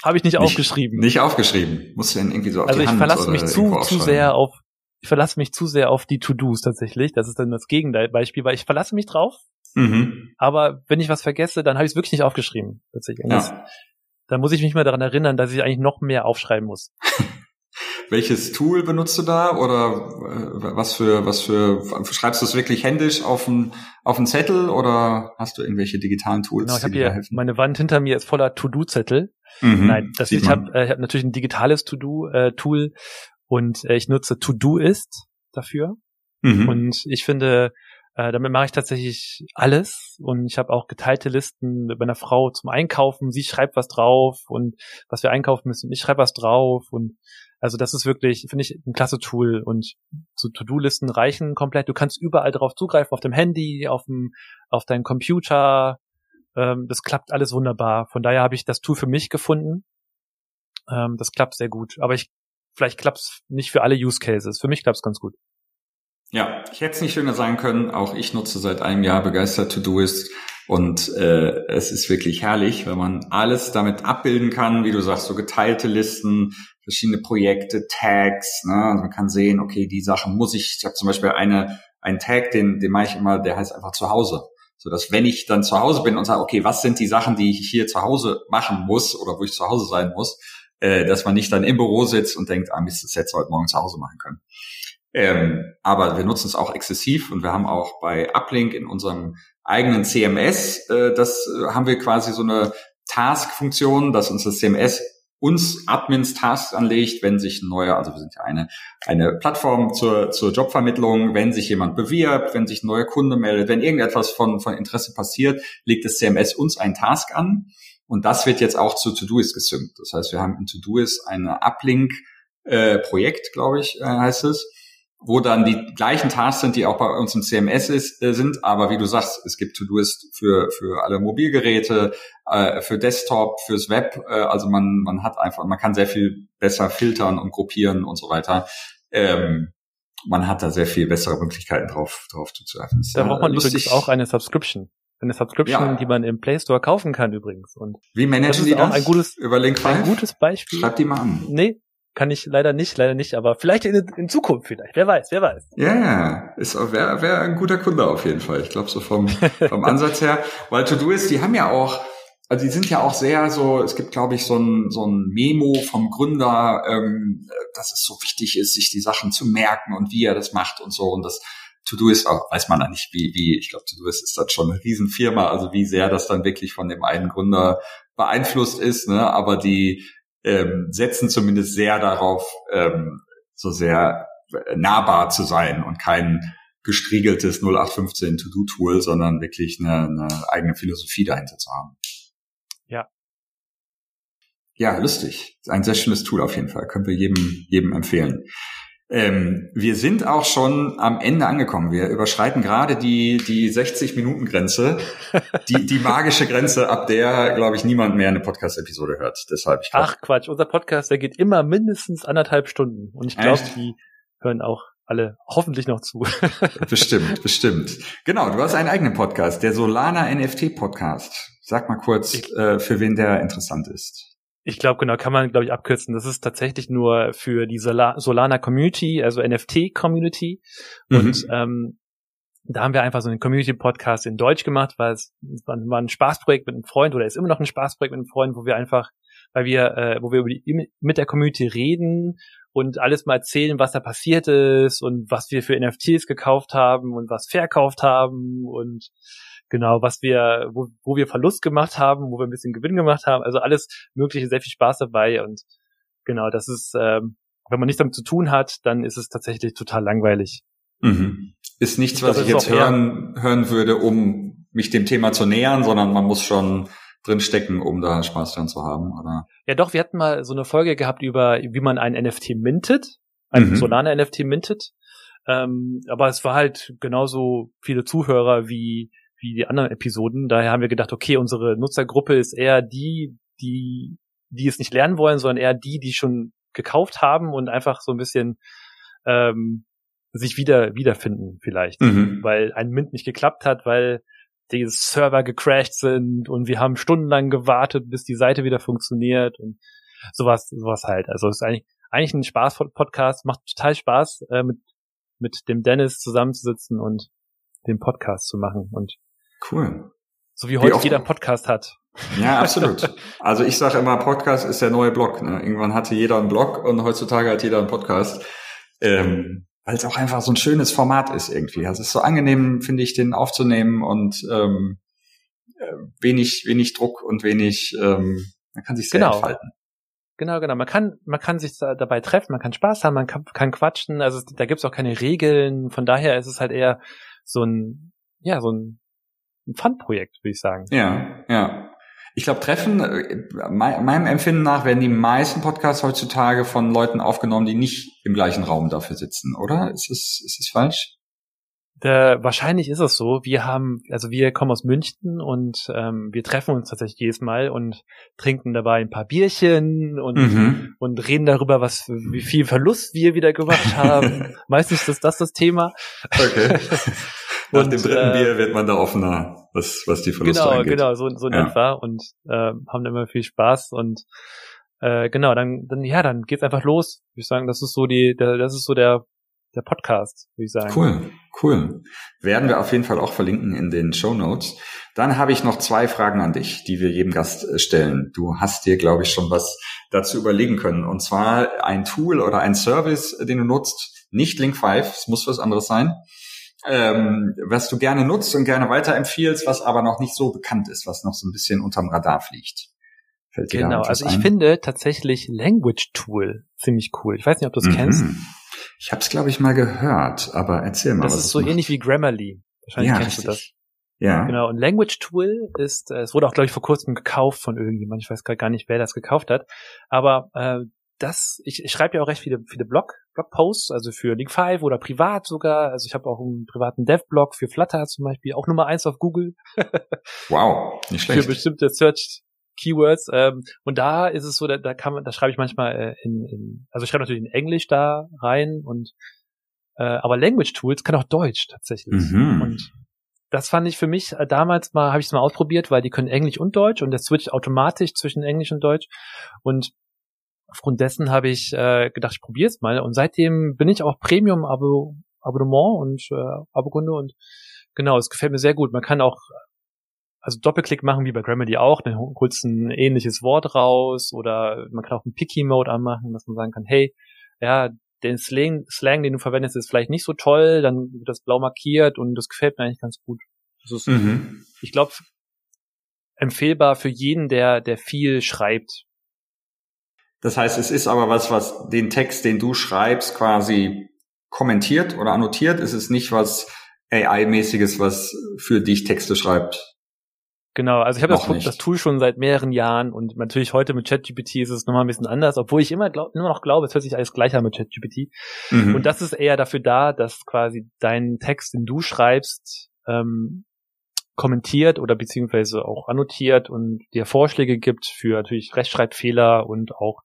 habe ich nicht, nicht, aufgeschrieben. Nicht aufgeschrieben. Muss denn irgendwie so auf Also ich Hand verlasse mich zu, zu sehr auf, ich verlasse mich zu sehr auf die To-Dos tatsächlich. Das ist dann das Gegenbeispiel, weil ich verlasse mich drauf. Mhm. Aber wenn ich was vergesse, dann habe ich es wirklich nicht aufgeschrieben. Tatsächlich. Ja. Dann muss ich mich mal daran erinnern, dass ich eigentlich noch mehr aufschreiben muss. Welches Tool benutzt du da oder äh, was für was für schreibst du es wirklich händisch auf einen auf einen Zettel oder hast du irgendwelche digitalen Tools? Genau, ich habe hier helfen? meine Wand hinter mir ist voller To-Do-Zettel. Mhm, Nein, das ich habe äh, hab natürlich ein digitales To-Do-Tool äh, und äh, ich nutze To-Do-Ist dafür. Mhm. Und ich finde, äh, damit mache ich tatsächlich alles und ich habe auch geteilte Listen mit meiner Frau zum Einkaufen. Sie schreibt was drauf und was wir einkaufen müssen. Ich schreibe was drauf und also das ist wirklich, finde ich, ein klasse Tool und so To-Do-Listen reichen komplett. Du kannst überall drauf zugreifen, auf dem Handy, auf dem, auf deinem Computer. Ähm, das klappt alles wunderbar. Von daher habe ich das Tool für mich gefunden. Ähm, das klappt sehr gut. Aber ich, vielleicht klappt es nicht für alle Use Cases. Für mich klappt es ganz gut. Ja, ich hätte es nicht schöner sagen können. Auch ich nutze seit einem Jahr begeistert To-Doist und äh, es ist wirklich herrlich, wenn man alles damit abbilden kann, wie du sagst, so geteilte Listen, verschiedene Projekte, Tags. Ne? Also man kann sehen, okay, die Sachen muss ich. Ich habe zum Beispiel eine einen Tag, den den mache ich immer, der heißt einfach zu Hause so dass wenn ich dann zu Hause bin und sage, okay, was sind die Sachen, die ich hier zu Hause machen muss oder wo ich zu Hause sein muss, äh, dass man nicht dann im Büro sitzt und denkt, ah Mist, das hätte heute Morgen zu Hause machen können. Ähm, aber wir nutzen es auch exzessiv und wir haben auch bei Uplink in unserem eigenen CMS, äh, das äh, haben wir quasi so eine Task-Funktion, dass uns das CMS uns Admins Tasks anlegt, wenn sich ein neuer, also wir sind ja eine, eine Plattform zur, zur Jobvermittlung, wenn sich jemand bewirbt, wenn sich ein neuer Kunde meldet, wenn irgendetwas von, von Interesse passiert, legt das CMS uns einen Task an und das wird jetzt auch zu Todoist gesynkt. Das heißt, wir haben in Todoist eine Uplink äh, glaube ich, äh, heißt es, wo dann die gleichen Tasks sind, die auch bei uns im CMS ist, äh, sind. Aber wie du sagst, es gibt To-Doist für, für alle Mobilgeräte, äh, für Desktop, fürs Web. Äh, also man, man hat einfach, man kann sehr viel besser filtern und gruppieren und so weiter. Ähm, man hat da sehr viel bessere Möglichkeiten drauf, drauf zuzugreifen. Da braucht man lustig. übrigens auch eine Subscription. Eine Subscription, ja. die man im Play Store kaufen kann übrigens. Und Wie managen ist die das? Ein gutes, Über Link 5? Ein gutes Beispiel. Schreib die mal an. Nee, kann ich leider nicht, leider nicht, aber vielleicht in, in Zukunft vielleicht. Wer weiß, wer weiß. Ja, yeah, ist wäre wär ein guter Kunde auf jeden Fall. Ich glaube so vom vom Ansatz her, weil To-Do-Ist, die haben ja auch also die sind ja auch sehr so, es gibt, glaube ich, so ein, so ein Memo vom Gründer, ähm, dass es so wichtig ist, sich die Sachen zu merken und wie er das macht und so. Und das To-Do ist auch, weiß man da nicht, wie, wie, ich glaube, To-Do ist, ist dann schon eine Riesenfirma, also wie sehr das dann wirklich von dem einen Gründer beeinflusst ist, ne? Aber die, ähm, setzen zumindest sehr darauf, ähm, so sehr nahbar zu sein und kein gestriegeltes 0815 To-Do-Tool, sondern wirklich eine, eine eigene Philosophie dahinter zu haben. Ja. Ja, lustig. Ein sehr schönes Tool auf jeden Fall. Können wir jedem, jedem empfehlen. Ähm, wir sind auch schon am Ende angekommen. Wir überschreiten gerade die, die 60-Minuten-Grenze, die, die magische Grenze, ab der, glaube ich, niemand mehr eine Podcast-Episode hört. Deshalb, ich glaub, Ach Quatsch, unser Podcast, der geht immer mindestens anderthalb Stunden. Und ich glaube, die hören auch alle hoffentlich noch zu. bestimmt, bestimmt. Genau, du hast einen eigenen Podcast, der Solana NFT Podcast. Sag mal kurz, äh, für wen der interessant ist. Ich glaube, genau, kann man, glaube ich, abkürzen. Das ist tatsächlich nur für die Sola Solana Community, also NFT Community. Mhm. Und ähm, da haben wir einfach so einen Community-Podcast in Deutsch gemacht, weil es war, ein Spaßprojekt mit einem Freund oder ist immer noch ein Spaßprojekt mit einem Freund, wo wir einfach, weil wir, äh, wo wir über die, mit der Community reden und alles mal erzählen, was da passiert ist und was wir für NFTs gekauft haben und was verkauft haben und genau, was wir, wo, wo wir Verlust gemacht haben, wo wir ein bisschen Gewinn gemacht haben. Also alles Mögliche, sehr viel Spaß dabei und genau, das ist, ähm, wenn man nichts damit zu tun hat, dann ist es tatsächlich total langweilig. Mhm. Ist nichts, was ich, ich jetzt hören, hören würde, um mich dem Thema zu nähern, sondern man muss schon drin stecken, um da Spaß dran zu haben, oder? Ja, doch, wir hatten mal so eine Folge gehabt über, wie man ein NFT mintet, ein mhm. Solana NFT mintet. Ähm, aber es war halt genauso viele Zuhörer wie wie die anderen Episoden. Daher haben wir gedacht, okay, unsere Nutzergruppe ist eher die, die, die es nicht lernen wollen, sondern eher die, die schon gekauft haben und einfach so ein bisschen ähm, sich wieder wiederfinden vielleicht, mhm. weil ein Mint nicht geklappt hat, weil die Server gecrashed sind und wir haben stundenlang gewartet, bis die Seite wieder funktioniert und sowas, sowas halt. Also es ist eigentlich eigentlich ein Spaß-Podcast, macht total Spaß, äh, mit mit dem Dennis zusammenzusitzen und den Podcast zu machen und Cool. So wie heute wie jeder Podcast hat. Ja, absolut. Also ich sage immer, Podcast ist der neue Blog. Ne? Irgendwann hatte jeder einen Blog und heutzutage hat jeder einen Podcast. Ähm, weil es auch einfach so ein schönes Format ist irgendwie. Also es ist so angenehm, finde ich, den aufzunehmen und ähm, äh, wenig, wenig Druck und wenig, ähm, man kann sich sehr genau. entfalten. Genau, genau. Man kann, man kann sich dabei treffen, man kann Spaß haben, man kann, kann quatschen. Also da gibt's auch keine Regeln. Von daher ist es halt eher so ein, ja, so ein ein Fun-Projekt, würde ich sagen. Ja, ja. Ich glaube, Treffen, äh, meinem Empfinden nach, werden die meisten Podcasts heutzutage von Leuten aufgenommen, die nicht im gleichen Raum dafür sitzen, oder? Ist es, ist es falsch? Der, wahrscheinlich ist es so. Wir haben, also wir kommen aus München und ähm, wir treffen uns tatsächlich jedes Mal und trinken dabei ein paar Bierchen und, mhm. und reden darüber, was wie viel Verlust wir wieder gemacht haben. Meistens ist das das Thema. Okay. Nach und, dem dritten äh, Bier wird man da offener, was, was die Verluste genau, angeht. Genau, so, so in ja. etwa und äh, haben immer viel Spaß und äh, genau, dann, dann ja, dann geht's einfach los. Ich sagen, das ist so die, der, das ist so der der Podcast, würde ich sagen. Cool, cool. Werden wir auf jeden Fall auch verlinken in den Show Notes. Dann habe ich noch zwei Fragen an dich, die wir jedem Gast äh, stellen. Du hast dir, glaube ich, schon was dazu überlegen können. Und zwar ein Tool oder ein Service, den du nutzt, nicht Link5, es muss was anderes sein, ähm, was du gerne nutzt und gerne weiterempfiehlst, was aber noch nicht so bekannt ist, was noch so ein bisschen unterm Radar fliegt. Fällt genau, also ich ein? finde tatsächlich Language Tool ziemlich cool. Ich weiß nicht, ob du es mhm. kennst. Ich habe es, glaube ich, mal gehört, aber erzähl mal. Das ist so macht. ähnlich wie Grammarly. Wahrscheinlich ja, kennst richtig. du das. Ja. Genau, und Language Tool ist, äh, es wurde auch, glaube ich, vor kurzem gekauft von irgendjemand. Ich weiß gar nicht, wer das gekauft hat. Aber äh, das, ich, ich schreibe ja auch recht viele, viele Blog, Blogposts, also für Link 5 oder privat sogar. Also ich habe auch einen privaten Dev-Blog für Flutter zum Beispiel, auch Nummer eins auf Google. wow, nicht schlecht. Für bestimmte Search Keywords. Ähm, und da ist es so, da, da kann man, da schreibe ich manchmal äh, in, in, also ich schreibe natürlich in Englisch da rein und äh, aber Language Tools kann auch Deutsch tatsächlich. Mhm. Und das fand ich für mich äh, damals mal, habe ich es mal ausprobiert, weil die können Englisch und Deutsch und das switcht automatisch zwischen Englisch und Deutsch. Und aufgrund dessen habe ich äh, gedacht, ich probiere es mal. Und seitdem bin ich auch Premium-Abo Abonnement und äh, Abokunde und genau, es gefällt mir sehr gut. Man kann auch also Doppelklick machen wie bei Grammarly auch, dann holst ein ähnliches Wort raus oder man kann auch einen Picky-Mode anmachen, dass man sagen kann, hey, ja, den Slang, Slang, den du verwendest, ist vielleicht nicht so toll, dann wird das blau markiert und das gefällt mir eigentlich ganz gut. Das ist, mhm. ich glaube, empfehlbar für jeden, der, der viel schreibt. Das heißt, es ist aber was, was den Text, den du schreibst, quasi kommentiert oder annotiert. Es ist nicht was AI-mäßiges, was für dich Texte schreibt. Genau, also ich habe das, das, Tool schon seit mehreren Jahren und natürlich heute mit ChatGPT ist es nochmal ein bisschen anders, obwohl ich immer, glaub, immer noch glaube, es hört sich alles gleich an mit ChatGPT. Mhm. Und das ist eher dafür da, dass quasi dein Text, den du schreibst, ähm, kommentiert oder beziehungsweise auch annotiert und dir Vorschläge gibt für natürlich Rechtschreibfehler und auch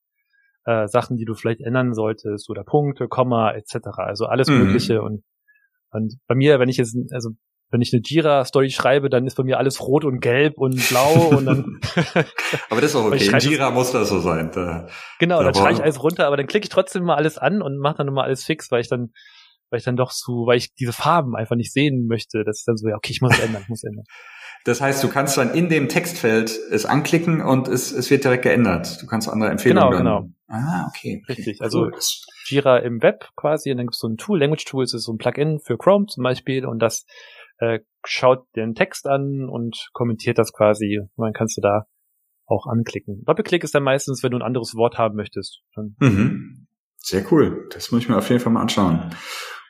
äh, Sachen, die du vielleicht ändern solltest oder Punkte, Komma etc. Also alles mhm. Mögliche und und bei mir, wenn ich jetzt, also wenn ich eine Jira-Story schreibe, dann ist bei mir alles rot und gelb und blau und dann. aber das ist auch okay. In Jira muss das so sein. Da, genau, da dann schreibe ich alles runter, aber dann klicke ich trotzdem mal alles an und mache dann immer alles fix, weil ich dann, weil ich dann doch zu, weil ich diese Farben einfach nicht sehen möchte. Das ist dann so, ja, okay, ich muss ändern, ich muss ändern. Das heißt, du kannst dann in dem Textfeld es anklicken und es, es wird direkt geändert. Du kannst andere Empfehlungen. Genau, genau. Ah, okay. Richtig. Also cool. Jira im Web quasi und dann gibt es so ein Tool, Language Tools ist so ein Plugin für Chrome zum Beispiel und das äh, schaut den Text an und kommentiert das quasi. Und dann kannst du da auch anklicken. Doppelklick ist dann meistens, wenn du ein anderes Wort haben möchtest. Mhm. Sehr cool. Das muss ich mir auf jeden Fall mal anschauen.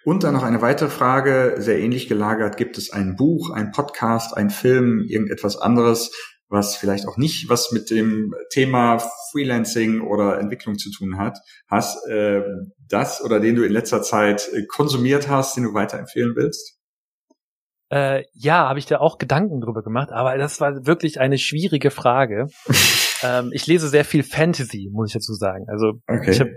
Und dann noch eine weitere Frage, sehr ähnlich gelagert. Gibt es ein Buch, ein Podcast, ein Film, irgendetwas anderes, was vielleicht auch nicht was mit dem Thema Freelancing oder Entwicklung zu tun hat, hast, äh, das oder den du in letzter Zeit äh, konsumiert hast, den du weiterempfehlen willst? Äh, ja, habe ich da auch Gedanken drüber gemacht, aber das war wirklich eine schwierige Frage. ähm, ich lese sehr viel Fantasy, muss ich dazu sagen. Also okay. ich habe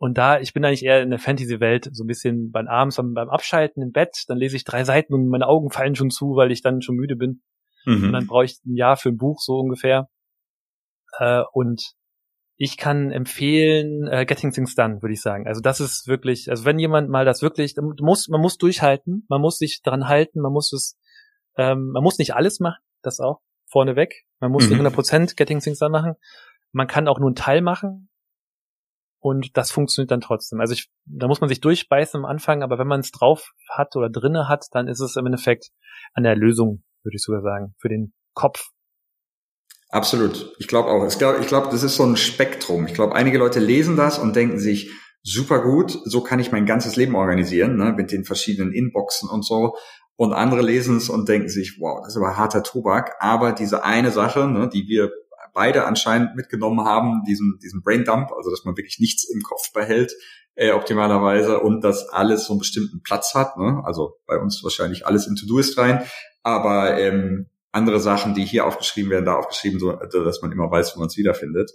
und da, ich bin eigentlich eher in der Fantasy-Welt, so ein bisschen beim abends beim, Abschalten im Bett, dann lese ich drei Seiten und meine Augen fallen schon zu, weil ich dann schon müde bin. Mhm. Und dann brauche ich ein Jahr für ein Buch, so ungefähr. Äh, und ich kann empfehlen, äh, Getting Things Done, würde ich sagen. Also das ist wirklich, also wenn jemand mal das wirklich, muss, man muss durchhalten, man muss sich dran halten, man muss es, ähm, man muss nicht alles machen, das auch, vorneweg. Man muss mhm. 100% Getting Things Done machen. Man kann auch nur einen Teil machen, und das funktioniert dann trotzdem. Also ich, da muss man sich durchbeißen am Anfang, aber wenn man es drauf hat oder drinne hat, dann ist es im Endeffekt an der Lösung, würde ich sogar sagen, für den Kopf. Absolut. Ich glaube auch. Ich glaube, glaub, das ist so ein Spektrum. Ich glaube, einige Leute lesen das und denken sich, super gut, so kann ich mein ganzes Leben organisieren, ne, mit den verschiedenen Inboxen und so. Und andere lesen es und denken sich, wow, das ist aber harter Tobak. Aber diese eine Sache, ne, die wir beide anscheinend mitgenommen haben, diesen, diesen Braindump, also dass man wirklich nichts im Kopf behält, äh, optimalerweise, und dass alles so einen bestimmten Platz hat. Ne? Also bei uns wahrscheinlich alles in To-Do-Ist rein, aber ähm, andere Sachen, die hier aufgeschrieben werden, da aufgeschrieben, so, dass man immer weiß, wo man es wiederfindet,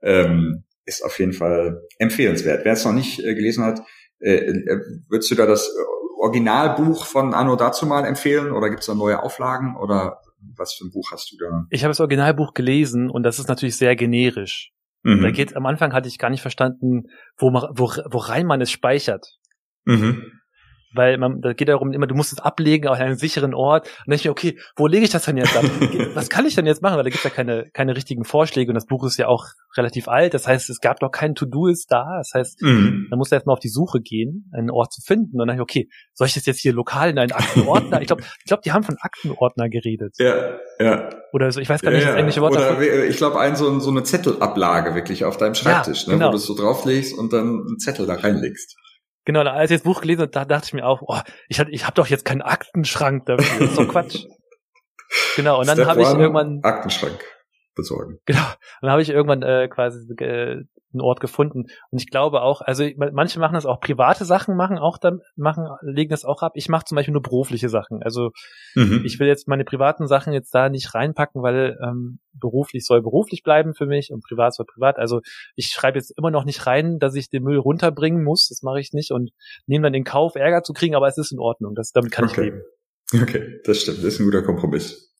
ähm, ist auf jeden Fall empfehlenswert. Wer es noch nicht äh, gelesen hat, äh, äh würdest du da das Originalbuch von Anno dazu mal empfehlen oder gibt es da neue Auflagen oder was für ein Buch hast du da? Ich habe das Originalbuch gelesen und das ist natürlich sehr generisch. Mhm. Da geht am Anfang hatte ich gar nicht verstanden, wo, wo, wo rein man es speichert. Mhm weil man, da geht darum immer, du musst es ablegen auf einem sicheren Ort. Und dann denke ich mir, okay, wo lege ich das denn jetzt ab? Was kann ich denn jetzt machen? Weil da gibt es ja keine, keine richtigen Vorschläge und das Buch ist ja auch relativ alt. Das heißt, es gab noch kein To-Do-Ist da. Das heißt, mhm. man muss erstmal auf die Suche gehen, einen Ort zu finden. Und dann dachte ich, okay, soll ich das jetzt hier lokal in einen Aktenordner? ich glaube, ich glaube, die haben von Aktenordner geredet. Ja, ja. Oder so, ich weiß gar nicht, ja, das englische Wort Oder dafür. ich glaube, ein so, so eine Zettelablage wirklich auf deinem Schreibtisch, ja, genau. ne, wo du es so drauflegst und dann einen Zettel da reinlegst. Genau, als ich das Buch gelesen habe, da dachte ich mir auch, oh, ich, hab, ich habe doch jetzt keinen Aktenschrank dafür. Das ist doch Quatsch. genau, und dann habe ich irgendwann. Aktenschrank besorgen. Genau. Und dann habe ich irgendwann äh, quasi äh, einen Ort gefunden. Und ich glaube auch, also manche machen das auch, private Sachen machen auch dann, machen, legen das auch ab. Ich mache zum Beispiel nur berufliche Sachen. Also mhm. ich will jetzt meine privaten Sachen jetzt da nicht reinpacken, weil ähm, beruflich soll beruflich bleiben für mich und privat soll privat. Also ich schreibe jetzt immer noch nicht rein, dass ich den Müll runterbringen muss. Das mache ich nicht und nehme dann den Kauf, Ärger zu kriegen, aber es ist in Ordnung. Das, damit kann okay. ich leben. Okay, das stimmt. Das ist ein guter Kompromiss.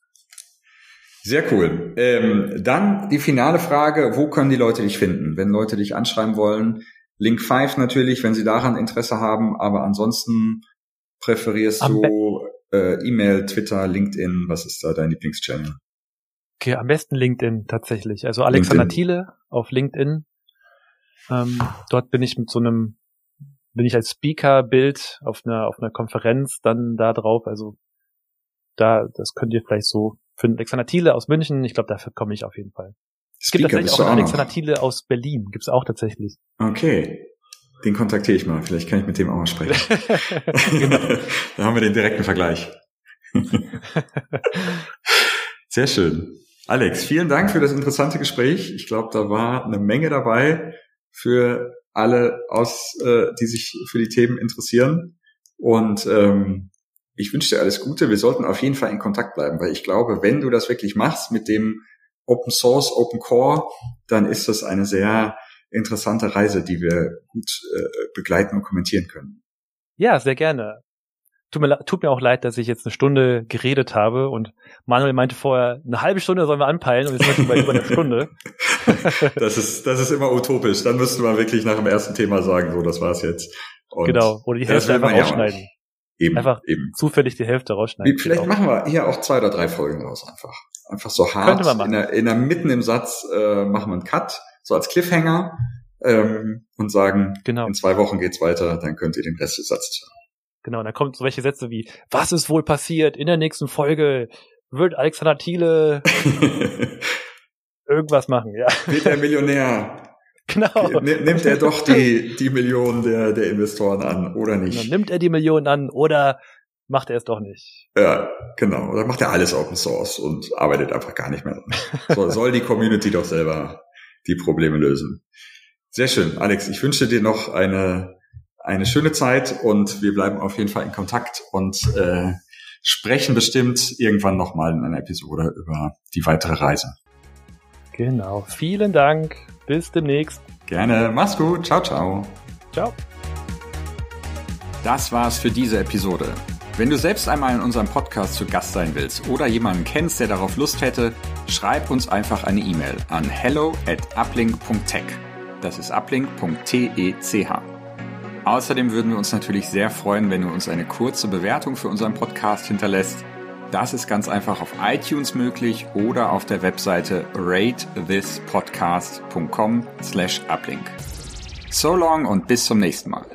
Sehr cool. Ähm, dann die finale Frage, wo können die Leute dich finden? Wenn Leute dich anschreiben wollen, Link 5 natürlich, wenn sie daran Interesse haben, aber ansonsten präferierst am du äh, E-Mail, Twitter, LinkedIn, was ist da dein Lieblingschannel? Okay, am besten LinkedIn tatsächlich. Also Alexander LinkedIn. Thiele auf LinkedIn. Ähm, dort bin ich mit so einem, bin ich als Speaker-Bild auf einer, auf einer Konferenz dann da drauf. Also da, das könnt ihr vielleicht so für Alexander Thiele aus München. Ich glaube, dafür komme ich auf jeden Fall. Es gibt tatsächlich auch einen Alexander Thiele aus Berlin. Gibt es auch tatsächlich. Okay. Den kontaktiere ich mal. Vielleicht kann ich mit dem auch mal sprechen. genau. da haben wir den direkten Vergleich. Sehr schön. Alex, vielen Dank für das interessante Gespräch. Ich glaube, da war eine Menge dabei für alle aus, äh, die sich für die Themen interessieren. Und ähm, ich wünsche dir alles Gute. Wir sollten auf jeden Fall in Kontakt bleiben, weil ich glaube, wenn du das wirklich machst mit dem Open Source, Open Core, dann ist das eine sehr interessante Reise, die wir gut äh, begleiten und kommentieren können. Ja, sehr gerne. tut mir, tut mir auch leid, dass ich jetzt eine Stunde geredet habe und Manuel meinte vorher, eine halbe Stunde sollen wir anpeilen und wir sind jetzt bei über einer Stunde. das ist, das ist immer utopisch. Dann müsste man wirklich nach dem ersten Thema sagen, so, das war's jetzt. Und genau. Oder die Hälfte einfach rausschneiden. Eben, einfach eben. zufällig die Hälfte rausschneiden. Vielleicht machen wir hier auch zwei oder drei Folgen raus einfach. Einfach so hart. Könnte man machen. In der, in der mitten im Satz äh, machen wir einen Cut, so als Cliffhanger ähm, und sagen, genau. in zwei Wochen geht's weiter, dann könnt ihr den Rest des Satzes hören. Genau, und dann kommen so welche Sätze wie, was ist wohl passiert in der nächsten Folge? Wird Alexander Thiele irgendwas machen, ja. Wird er Millionär? Genau. Nimmt er doch die, die Millionen der, der Investoren an oder nicht? Genau, nimmt er die Millionen an oder macht er es doch nicht? Ja, genau. Oder macht er alles Open Source und arbeitet einfach gar nicht mehr. So, soll die Community doch selber die Probleme lösen. Sehr schön. Alex, ich wünsche dir noch eine, eine schöne Zeit und wir bleiben auf jeden Fall in Kontakt und äh, sprechen bestimmt irgendwann nochmal in einer Episode über die weitere Reise. Genau. Vielen Dank. Bis demnächst. Gerne. Mach's gut. Ciao, ciao. Ciao. Das war's für diese Episode. Wenn du selbst einmal in unserem Podcast zu Gast sein willst oder jemanden kennst, der darauf Lust hätte, schreib uns einfach eine E-Mail an hello at uplink.tech. Das ist uplink.tech. Außerdem würden wir uns natürlich sehr freuen, wenn du uns eine kurze Bewertung für unseren Podcast hinterlässt. Das ist ganz einfach auf iTunes möglich oder auf der Webseite ratethispodcast.com slash uplink. So long und bis zum nächsten Mal.